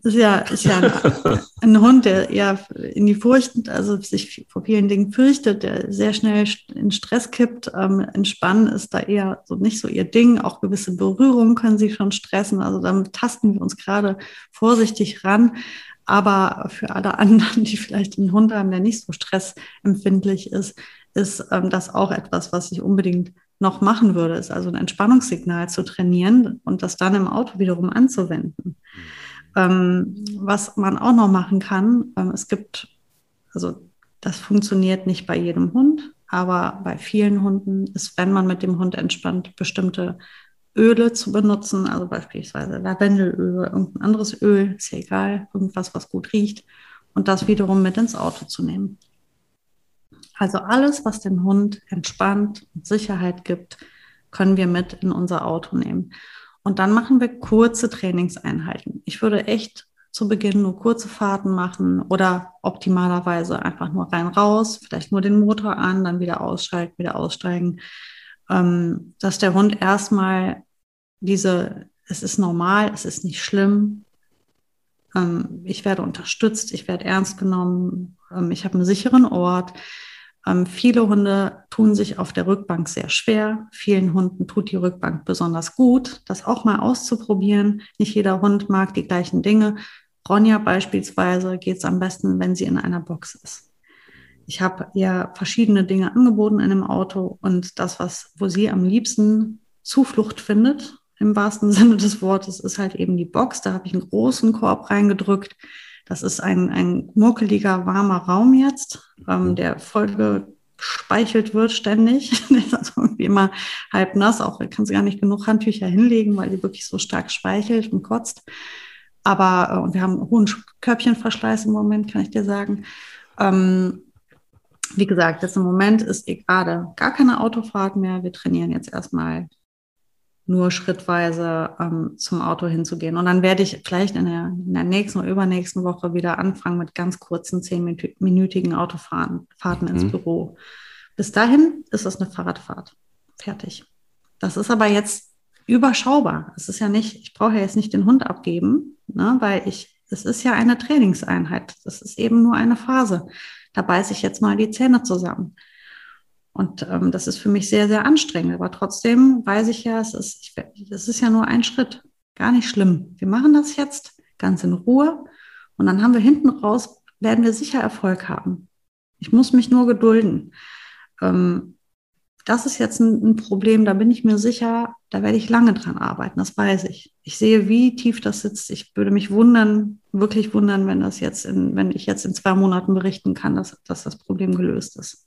ist ja, ist ja ein, ein, Hund, der eher in die Furcht, also sich vor vielen Dingen fürchtet, der sehr schnell in Stress kippt. Ähm, Entspannen ist da eher so nicht so ihr Ding. Auch gewisse Berührungen können sie schon stressen. Also damit tasten wir uns gerade vorsichtig ran. Aber für alle anderen, die vielleicht einen Hund haben, der nicht so stressempfindlich ist, ist ähm, das auch etwas, was ich unbedingt noch machen würde, ist also ein Entspannungssignal zu trainieren und das dann im Auto wiederum anzuwenden. Ähm, was man auch noch machen kann, ähm, es gibt, also das funktioniert nicht bei jedem Hund, aber bei vielen Hunden ist, wenn man mit dem Hund entspannt, bestimmte Öle zu benutzen, also beispielsweise Lavendelöl oder irgendein anderes Öl, ist ja egal, irgendwas, was gut riecht, und das wiederum mit ins Auto zu nehmen. Also alles, was den Hund entspannt und Sicherheit gibt, können wir mit in unser Auto nehmen. Und dann machen wir kurze Trainingseinheiten. Ich würde echt zu Beginn nur kurze Fahrten machen oder optimalerweise einfach nur rein raus, vielleicht nur den Motor an, dann wieder ausschalten, wieder aussteigen, ähm, dass der Hund erstmal diese, es ist normal, es ist nicht schlimm, ähm, ich werde unterstützt, ich werde ernst genommen, ähm, ich habe einen sicheren Ort, Ähm, viele Hunde tun sich auf der Rückbank sehr schwer. Vielen Hunden tut die Rückbank besonders gut, das auch mal auszuprobieren. Nicht jeder Hund mag die gleichen Dinge. Ronja beispielsweise geht es am besten, wenn sie in einer Box ist. Ich habe ihr verschiedene Dinge angeboten in dem Auto und das, was, wo sie am liebsten Zuflucht findet, im wahrsten Sinne des Wortes, ist halt eben die Box. Da habe ich einen großen Korb reingedrückt das ist ein, ein muckeliger, warmer Raum jetzt, ähm, mhm. der voll gespeichelt wird ständig. der ist also irgendwie immer halb nass. Auch kann sie gar nicht genug Handtücher hinlegen, weil die wirklich so stark speichelt und kotzt. Aber, äh, und wir haben einen hohen Körbchenverschleiß im Moment, kann ich dir sagen. Ähm, wie gesagt, jetzt im Moment ist eh gerade gar keine Autofahrt mehr. Wir trainieren jetzt erstmal nur schrittweise ähm, zum Auto hinzugehen. Und dann werde ich vielleicht in der, in der, nächsten oder übernächsten Woche wieder anfangen mit ganz kurzen zehnminütigen Autofahrten Fahrten mhm. ins Büro. Bis dahin ist es eine Fahrradfahrt. Fertig. Das ist aber jetzt überschaubar. Es ist ja nicht, ich brauche ja jetzt nicht den Hund abgeben, ne, weil ich, es ist ja eine Trainingseinheit. Das ist eben nur eine Phase. Da beiße ich jetzt mal die Zähne zusammen. Und ähm, das ist für mich sehr, sehr anstrengend. Aber trotzdem weiß ich ja, es ist, ich, es ist ja nur ein Schritt. Gar nicht schlimm. Wir machen das jetzt ganz in Ruhe. Und dann haben wir hinten raus, werden wir sicher Erfolg haben. Ich muss mich nur gedulden. Ähm, das ist jetzt ein, ein, Problem, da bin ich mir sicher, da werde ich lange dran arbeiten, das weiß ich. Ich sehe, wie tief das sitzt. Ich würde mich wundern, wirklich wundern, wenn das jetzt in, wenn ich jetzt in zwei Monaten berichten kann, dass, dass das Problem gelöst ist.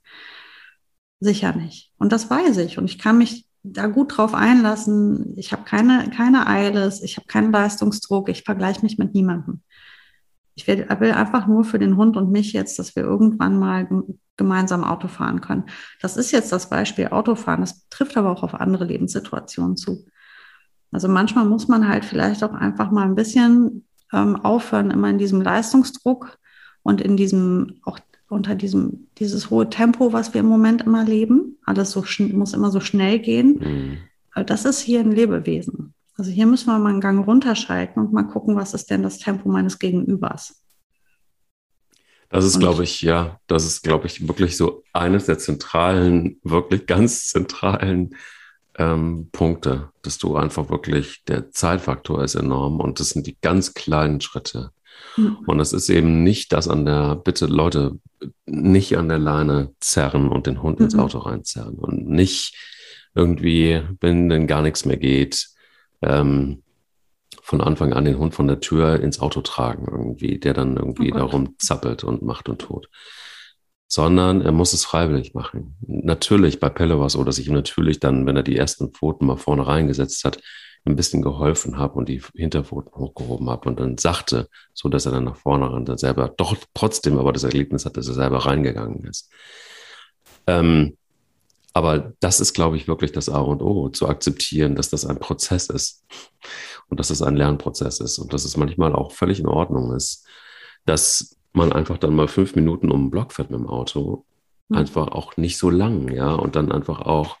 Sicher nicht. Und das weiß ich. Und ich kann mich da gut drauf einlassen. Ich habe keine, keine Eiles, ich habe keinen Leistungsdruck, ich vergleiche mich mit niemandem. Ich will, will, einfach nur für den Hund und mich jetzt, dass wir irgendwann mal gemeinsam Auto fahren können. Das ist jetzt das Beispiel Autofahren. Das trifft aber auch auf andere Lebenssituationen zu. Also manchmal muss man halt vielleicht auch einfach mal ein bisschen ähm, aufhören, immer in diesem Leistungsdruck und in diesem auch unter diesem, dieses hohe Tempo, was wir im Moment immer leben. Alles so muss immer so schnell gehen. Mhm. Das ist hier ein Lebewesen. Also hier müssen wir mal einen Gang runterschalten und mal gucken, was ist denn das Tempo meines Gegenübers. Das ist, glaube ich, ja, das ist, glaube ich, wirklich so eines der zentralen, wirklich ganz zentralen ähm, Punkte, dass du einfach wirklich, der Zeitfaktor ist enorm und das sind die ganz kleinen Schritte. Mhm. Und es ist eben nicht das an der, bitte Leute, nicht an der Leine zerren und den Hund mhm. ins Auto reinzerren und nicht irgendwie, wenn denn gar nichts mehr geht, ähm, von Anfang an den Hund von der Tür ins Auto tragen irgendwie, der dann irgendwie oh darum zappelt und macht und tut. Sondern er muss es freiwillig machen. Natürlich, bei Pelle war es so, dass ich ihm natürlich dann, wenn er die ersten Pfoten mal vorne reingesetzt hat, ein bisschen geholfen habe und die Hinterpfoten hochgehoben habe und dann sagte, so dass er dann nach vorne rannte, selber doch trotzdem aber das Erlebnis hat, dass er selber reingegangen ist. Ähm, aber das ist, glaube ich, wirklich das A und O, zu akzeptieren, dass das ein Prozess ist und dass es ein Lernprozess ist und dass es manchmal auch völlig in Ordnung ist, dass man einfach dann mal fünf Minuten um den Block fährt mit dem Auto, mhm. einfach auch nicht so lang, ja, und dann einfach auch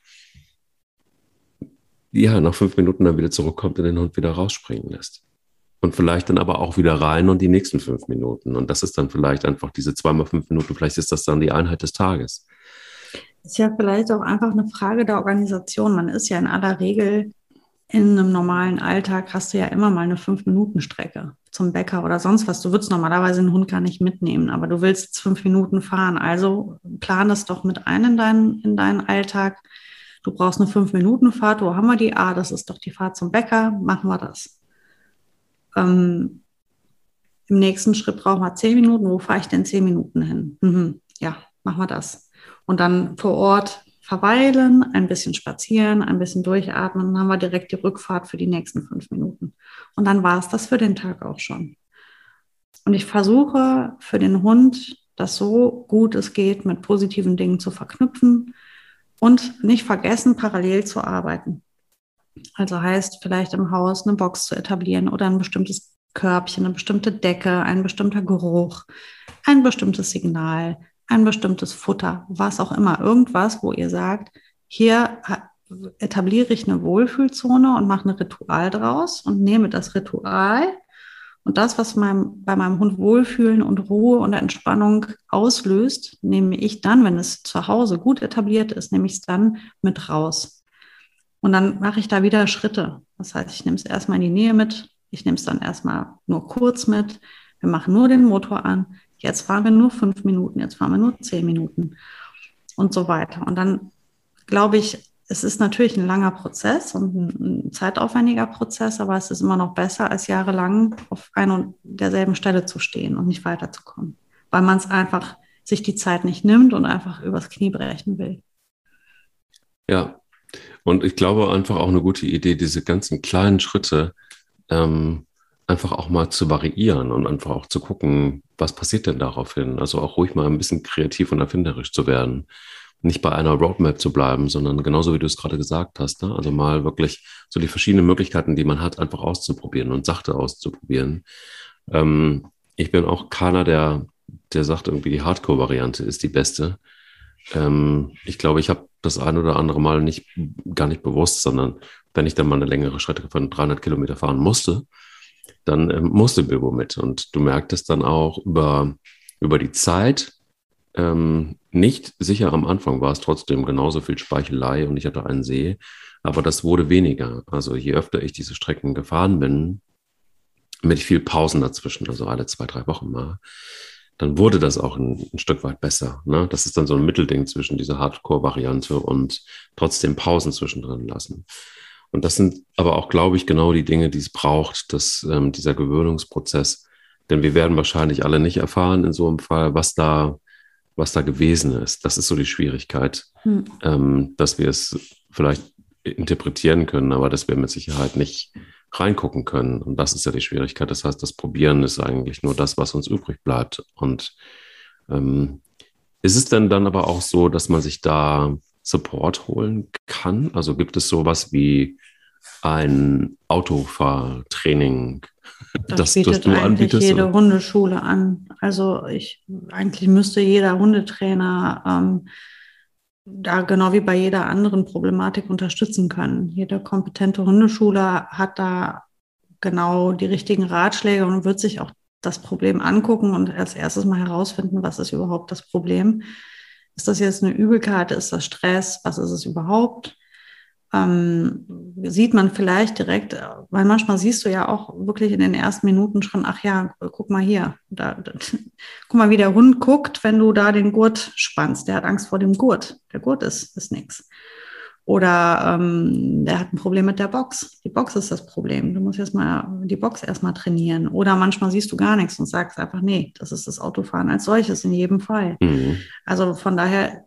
ja, nach fünf Minuten dann wieder zurückkommt und den Hund wieder rausspringen lässt. Und vielleicht dann aber auch wieder rein und die nächsten fünf Minuten. Und das ist dann vielleicht einfach diese zweimal fünf Minuten, vielleicht ist das dann die Einheit des Tages. Ist ja vielleicht auch einfach eine Frage der Organisation. Man ist ja in aller Regel in einem normalen Alltag hast du ja immer mal eine Fünf-Minuten-Strecke zum Bäcker oder sonst was. Du würdest normalerweise einen Hund gar nicht mitnehmen, aber du willst jetzt fünf Minuten fahren. Also plan es doch mit ein in deinen, in deinen Alltag du brauchst eine Fünf-Minuten-Fahrt, wo haben wir die? Ah, das ist doch die Fahrt zum Bäcker, machen wir das. Ähm, Im nächsten Schritt brauchen wir zehn Minuten, wo fahre ich denn zehn Minuten hin? Mhm, ja, machen wir das. Und dann vor Ort verweilen, ein bisschen spazieren, ein bisschen durchatmen, dann haben wir direkt die Rückfahrt für die nächsten fünf Minuten. Und dann war es das für den Tag auch schon. Und ich versuche für den Hund, das so gut es geht, mit positiven Dingen zu verknüpfen, und nicht vergessen, parallel zu arbeiten. Also heißt vielleicht im Haus eine Box zu etablieren oder ein bestimmtes Körbchen, eine bestimmte Decke, ein bestimmter Geruch, ein bestimmtes Signal, ein bestimmtes Futter, was auch immer. Irgendwas, wo ihr sagt, hier etabliere ich eine Wohlfühlzone und mache ein Ritual draus und nehme das Ritual Und das, was mein, bei meinem Hund Wohlfühlen und Ruhe und Entspannung auslöst, nehme ich dann, wenn es zu Hause gut etabliert ist, nehme ich es dann mit raus. Und dann mache ich da wieder Schritte. Das heißt, ich nehme es erstmal in die Nähe mit, ich nehme es dann erstmal nur kurz mit, wir machen nur den Motor an, jetzt fahren wir nur fünf Minuten, jetzt fahren wir nur zehn Minuten und so weiter. Und dann glaube ich, es ist natürlich ein langer Prozess und ein, zeitaufwendiger Prozess, aber es ist immer noch besser, als jahrelang auf einer und derselben Stelle zu stehen und nicht weiterzukommen, weil man es einfach sich die Zeit nicht nimmt und einfach übers Knie brechen will. Ja, und ich glaube einfach auch eine gute Idee, diese ganzen kleinen Schritte ähm, einfach auch mal zu variieren und einfach auch zu gucken, was passiert denn daraufhin. Also auch ruhig mal ein bisschen kreativ und erfinderisch zu werden nicht bei einer Roadmap zu bleiben, sondern genauso wie du es gerade gesagt hast, ne? also mal wirklich so die verschiedenen Möglichkeiten, die man hat, einfach auszuprobieren und sachte auszuprobieren. Ähm, ich bin auch keiner, der, der sagt, irgendwie die Hardcore-Variante ist die beste. Ähm, ich glaube, ich habe das ein oder andere Mal nicht, gar nicht bewusst, sondern wenn ich dann mal eine längere Strecke von 300 Kilometer fahren musste, dann ähm, musste Bilbo mit. Und du merktest dann auch über, über die Zeit, ähm, nicht sicher am Anfang war es trotzdem genauso viel Speichelei und ich hatte einen See, aber das wurde weniger. Also je öfter ich diese Strecken gefahren bin, mit viel Pausen dazwischen, also alle zwei, drei Wochen mal, dann wurde das auch ein, ein Stück weit besser. Ne? Das ist dann so ein Mittelding zwischen dieser Hardcore-Variante und trotzdem Pausen zwischendrin lassen. Und das sind aber auch, glaube ich, genau die Dinge, die es braucht, dass ähm, dieser Gewöhnungsprozess. Denn wir werden wahrscheinlich alle nicht erfahren in so einem Fall, was da was da gewesen ist. Das ist so die Schwierigkeit, hm. ähm, dass wir es vielleicht interpretieren können, aber dass wir mit Sicherheit nicht reingucken können. Und das ist ja die Schwierigkeit. Das heißt, das Probieren ist eigentlich nur das, was uns übrig bleibt. Und ähm, ist es denn dann aber auch so, dass man sich da Support holen kann? Also gibt es sowas wie ein Autofahrtraining das, das bietet das du eigentlich anbietest, jede oder? Hundeschule an. Also ich eigentlich müsste jeder Hundetrainer ähm, da genau wie bei jeder anderen Problematik unterstützen können. Jede kompetente Hundeschule hat da genau die richtigen Ratschläge und wird sich auch das Problem angucken und als erstes mal herausfinden, was ist überhaupt das Problem. Ist das jetzt eine Übelkeit? Ist das Stress? Was ist es überhaupt? Ähm, sieht man vielleicht direkt, weil manchmal siehst du ja auch wirklich in den ersten Minuten schon, ach ja, guck mal hier, da, da, guck mal, wie der Hund guckt, wenn du da den Gurt spannst. Der hat Angst vor dem Gurt. Der Gurt ist, ist nichts. Oder ähm, der hat ein Problem mit der Box. Die Box ist das Problem. Du musst jetzt mal die Box erstmal trainieren. Oder manchmal siehst du gar nichts und sagst einfach, nee, das ist das Autofahren als solches in jedem Fall. Mhm. Also von daher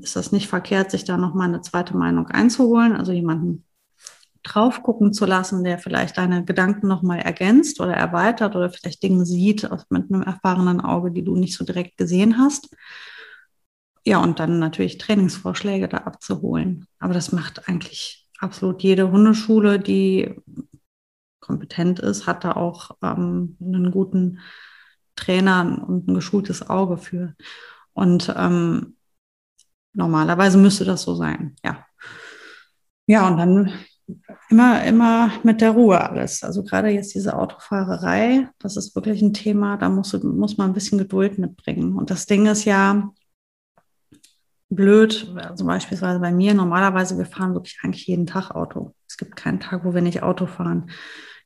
ist das nicht verkehrt, sich da nochmal eine zweite Meinung einzuholen, also jemanden drauf gucken zu lassen, der vielleicht deine Gedanken nochmal ergänzt oder erweitert oder vielleicht Dinge sieht mit einem erfahrenen Auge, die du nicht so direkt gesehen hast. Ja, und dann natürlich Trainingsvorschläge da abzuholen. Aber das macht eigentlich absolut jede Hundeschule, die kompetent ist, hat da auch ähm, einen guten Trainer und ein geschultes Auge für. Und ähm, Normalerweise müsste das so sein, ja. Ja, und dann immer, immer mit der Ruhe alles. Also gerade jetzt diese Autofahrerei, das ist wirklich ein Thema, da muss, muss man ein bisschen Geduld mitbringen. Und das Ding ist ja blöd, also beispielsweise bei mir, normalerweise, wir fahren wirklich eigentlich jeden Tag Auto. Es gibt keinen Tag, wo wir nicht Auto fahren.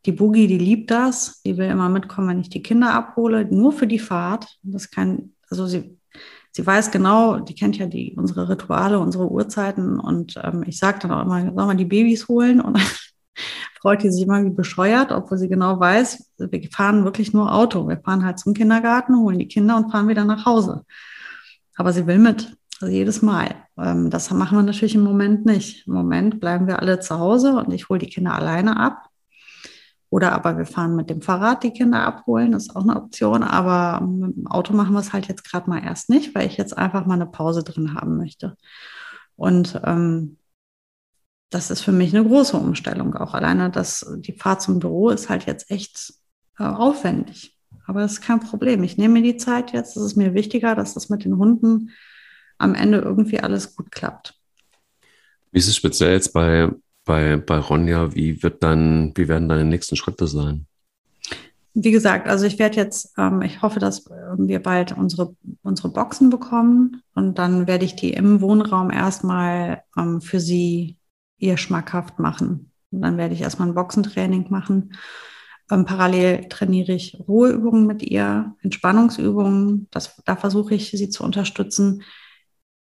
Die Boogie, die liebt das, die will immer mitkommen, wenn ich die Kinder abhole, nur für die Fahrt. Das kann, also sie sie weiß genau, die kennt ja die, unsere Rituale, unsere Uhrzeiten und ähm, ich sage dann auch immer, soll man die Babys holen und freut die sich immer wie bescheuert, obwohl sie genau weiß, wir fahren wirklich nur Auto. Wir fahren halt zum Kindergarten, holen die Kinder und fahren wieder nach Hause. Aber sie will mit, also jedes Mal. Ähm, das machen wir natürlich im Moment nicht. Im Moment bleiben wir alle zu Hause und ich hole die Kinder alleine ab. Oder aber wir fahren mit dem Fahrrad die Kinder abholen, ist auch eine Option. Aber mit dem Auto machen wir es halt jetzt gerade mal erst nicht, weil ich jetzt einfach mal eine Pause drin haben möchte. Und ähm, das ist für mich eine große Umstellung. Auch alleine das, die Fahrt zum Büro ist halt jetzt echt äh, aufwendig. Aber das ist kein Problem. Ich nehme mir die Zeit jetzt. Es ist mir wichtiger, dass das mit den Hunden am Ende irgendwie alles gut klappt. Wie ist es speziell jetzt bei bei, bei Ronja, wie wird dann, wie werden deine nächsten Schritte sein? wie gesagt, also ich werde jetzt, ähm, ich hoffe, dass wir bald unsere, unsere Boxen bekommen und dann werde ich die im Wohnraum erstmal ähm, für sie ihr schmackhaft machen. Und dann werde ich erstmal ein Boxentraining machen. Ähm, parallel trainiere ich Ruheübungen mit ihr, Entspannungsübungen. Das, da versuche ich sie zu unterstützen.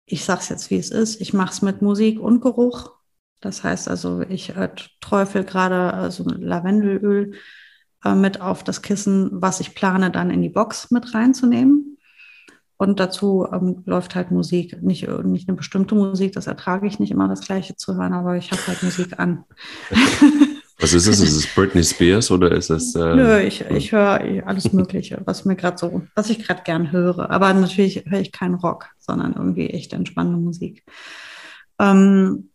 Ich sage es jetzt, wie es ist. Ich mache es mit Musik und Geruch. Das heißt also, ich äh, träufel gerade äh, so Lavendelöl äh, mit auf das Kissen, was ich plane, dann in die Box mit reinzunehmen. Und dazu ähm, läuft halt Musik, nicht, nicht eine bestimmte Musik, das ertrage ich nicht immer das gleiche zu hören, aber ich habe halt Musik an. Was ist es? Ist es Britney Spears oder ist es? Äh, Nö, ich, ich höre alles Mögliche, was mir gerade so, was ich gerade gern höre. Aber natürlich höre ich keinen Rock, sondern irgendwie echt entspannende Musik. Ähm,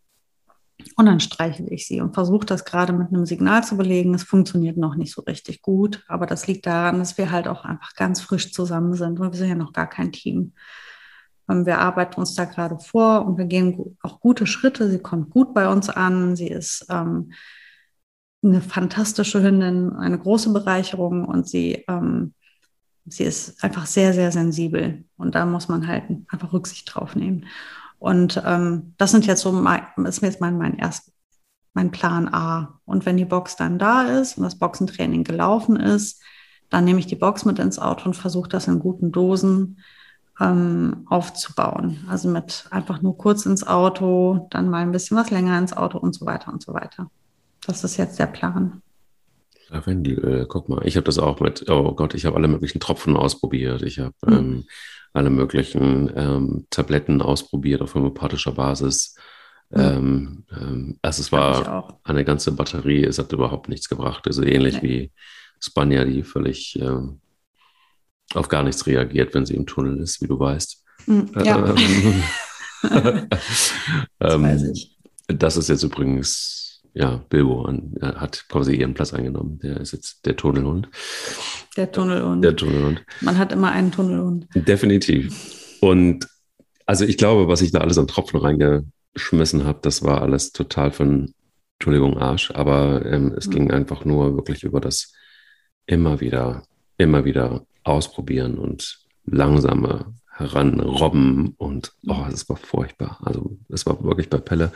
und dann streichle ich sie und versuche das gerade mit einem Signal zu belegen. Es funktioniert noch nicht so richtig gut, aber das liegt daran, dass wir halt auch einfach ganz frisch zusammen sind und wir sind ja noch gar kein Team. Wir arbeiten uns da gerade vor und wir gehen auch gute Schritte. Sie kommt gut bei uns an. Sie ist ähm, eine fantastische Hündin, eine große Bereicherung und sie, ähm, sie ist einfach sehr, sehr sensibel. Und da muss man halt einfach Rücksicht drauf nehmen. Und ähm, das sind jetzt so mein, ist jetzt mein, mein erst, mein Plan A. Und wenn die Box dann da ist und das Boxentraining gelaufen ist, dann nehme ich die Box mit ins Auto und versuche das in guten Dosen ähm, aufzubauen. Also mit einfach nur kurz ins Auto, dann mal ein bisschen was länger ins Auto und so weiter und so weiter. Das ist jetzt der Plan. Lavendelöl, guck mal, ich habe das auch mit, oh Gott, ich habe alle möglichen Tropfen ausprobiert. Ich habe mhm. ähm, alle möglichen ähm, Tabletten ausprobiert auf homöopathischer Basis. Mhm. Ähm, ähm, also es war eine ganze Batterie, es hat überhaupt nichts gebracht. Also ähnlich nee. wie Spanja, die völlig ähm, auf gar nichts reagiert, wenn sie im Tunnel ist, wie du weißt. Mhm, ja. Ähm, das, weiß ich. das ist jetzt übrigens ja, Bilbo an, hat quasi ihren Platz eingenommen. Der ist jetzt der Tunnelhund. Der Tunnelhund. Der Tunnelhund. Man hat immer einen Tunnelhund. Definitiv. Und also ich glaube, was ich da alles an Tropfen reingeschmissen habe, das war alles total von, Entschuldigung, Arsch, aber ähm, es mhm. ging einfach nur wirklich über das immer wieder, immer wieder ausprobieren und langsame heranrobben und oh, es war furchtbar. Also es war wirklich bei Pelle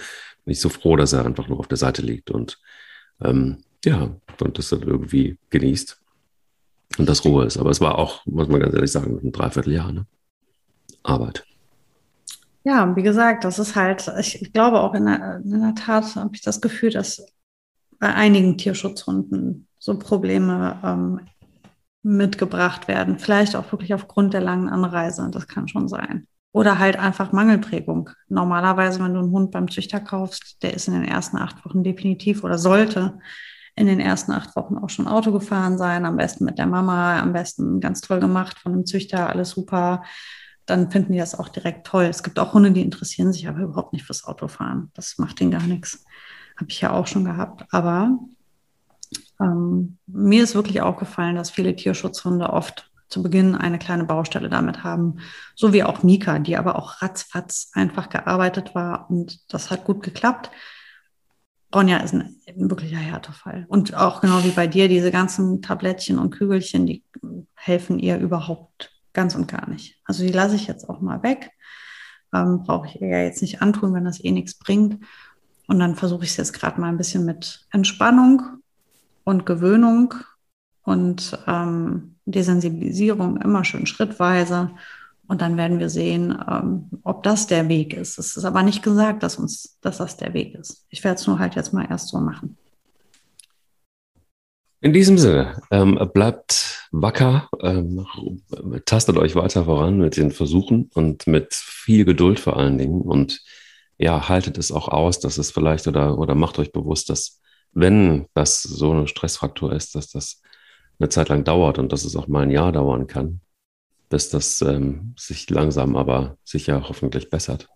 bin ich so froh, dass er einfach nur auf der Seite liegt und ähm, ja, und das dann irgendwie genießt und das Ruhe ist. Aber es war auch, muss man ganz ehrlich sagen, ein Dreivierteljahr ne? Arbeit. Ja, wie gesagt, das ist halt, ich, ich glaube auch in der, in der Tat habe ich das Gefühl, dass bei einigen Tierschutzhunden so Probleme ähm, mitgebracht werden. Vielleicht auch wirklich aufgrund der langen Anreise. Das kann schon sein. Oder halt einfach Mangelprägung. Normalerweise, wenn du einen Hund beim Züchter kaufst, der ist in den ersten acht Wochen definitiv oder sollte in den ersten acht Wochen auch schon Auto gefahren sein, am besten mit der Mama, am besten ganz toll gemacht von einem Züchter, alles super. Dann finden die das auch direkt toll. Es gibt auch Hunde, die interessieren sich aber überhaupt nicht fürs Autofahren. Das macht ihnen gar nichts. Habe ich ja auch schon gehabt. Aber ähm, mir ist wirklich aufgefallen, dass viele Tierschutzhunde oft zu Beginn eine kleine Baustelle damit haben, so wie auch Mika, die aber auch ratzfatz einfach gearbeitet war und das hat gut geklappt. Ronja ist ein, wirklicher Härtefall. Und auch genau wie bei dir, diese ganzen Tablettchen und Kügelchen, die helfen ihr überhaupt ganz und gar nicht. Also die lasse ich jetzt auch mal weg. Ähm, Brauche ich ihr ja jetzt nicht antun, wenn das eh nichts bringt. Und dann versuche ich es jetzt gerade mal ein bisschen mit Entspannung und Gewöhnung und ähm, Desensibilisierung immer schön schrittweise. Und dann werden wir sehen, ähm, ob das der Weg ist. Es ist aber nicht gesagt, dass uns, dass das der Weg ist. Ich werde es nur halt jetzt mal erst so machen. In diesem Sinne, ähm, bleibt wacker, ähm, tastet euch weiter voran mit den Versuchen und mit viel Geduld vor allen Dingen. Und ja, haltet es auch aus, dass es vielleicht oder, oder macht euch bewusst, dass wenn das so ein Stressfaktor ist, dass das eine Zeit lang dauert und dass es auch mal ein Jahr dauern kann, bis das ähm, sich langsam aber sicher hoffentlich bessert.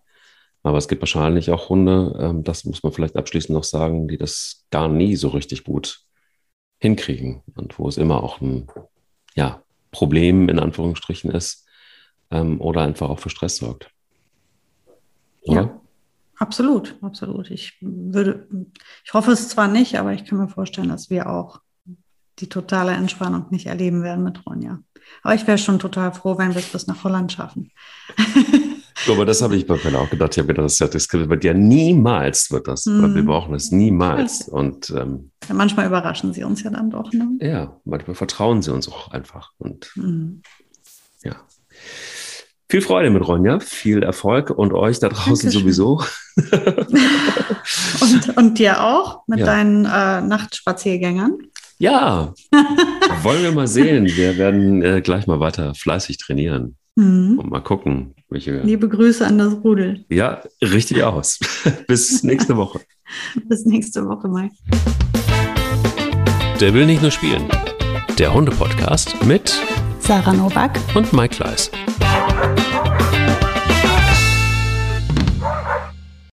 Aber es gibt wahrscheinlich auch Hunde, ähm, das muss man vielleicht abschließend noch sagen, die das gar nie so richtig gut hinkriegen und wo es immer auch ein ja, Problem in Anführungsstrichen ist ähm, oder einfach auch für Stress sorgt. Oder? Ja, absolut, absolut. Ich würde, ich hoffe es zwar nicht, aber ich kann mir vorstellen, dass wir auch die totale Entspannung nicht erleben werden mit Ronja. Aber ich wäre schon total froh, wenn wir es bis nach Holland schaffen. Aber das habe ich bei Pelle auch gedacht. Ich habe gedacht, das, das wird ja niemals wird das. Mm. Wir brauchen das niemals. Und ähm, ja, manchmal überraschen sie uns ja dann doch. Ne? Ja, manchmal vertrauen sie uns auch einfach. Und mm. ja. Viel Freude mit Ronja, viel Erfolg und euch da draußen Dankeschön. sowieso. und, und dir auch mit ja. deinen äh, Nachtspaziergängern. Ja, wollen wir mal sehen. Wir werden äh, gleich mal weiter fleißig trainieren. Mhm. Und mal gucken, welche. Liebe Grüße an das Rudel. Ja, richtig aus. Bis nächste Woche. Bis nächste Woche, Mike. Der will nicht nur spielen. Der Hunde-Podcast mit Sarah Novak und Mike Kleiss.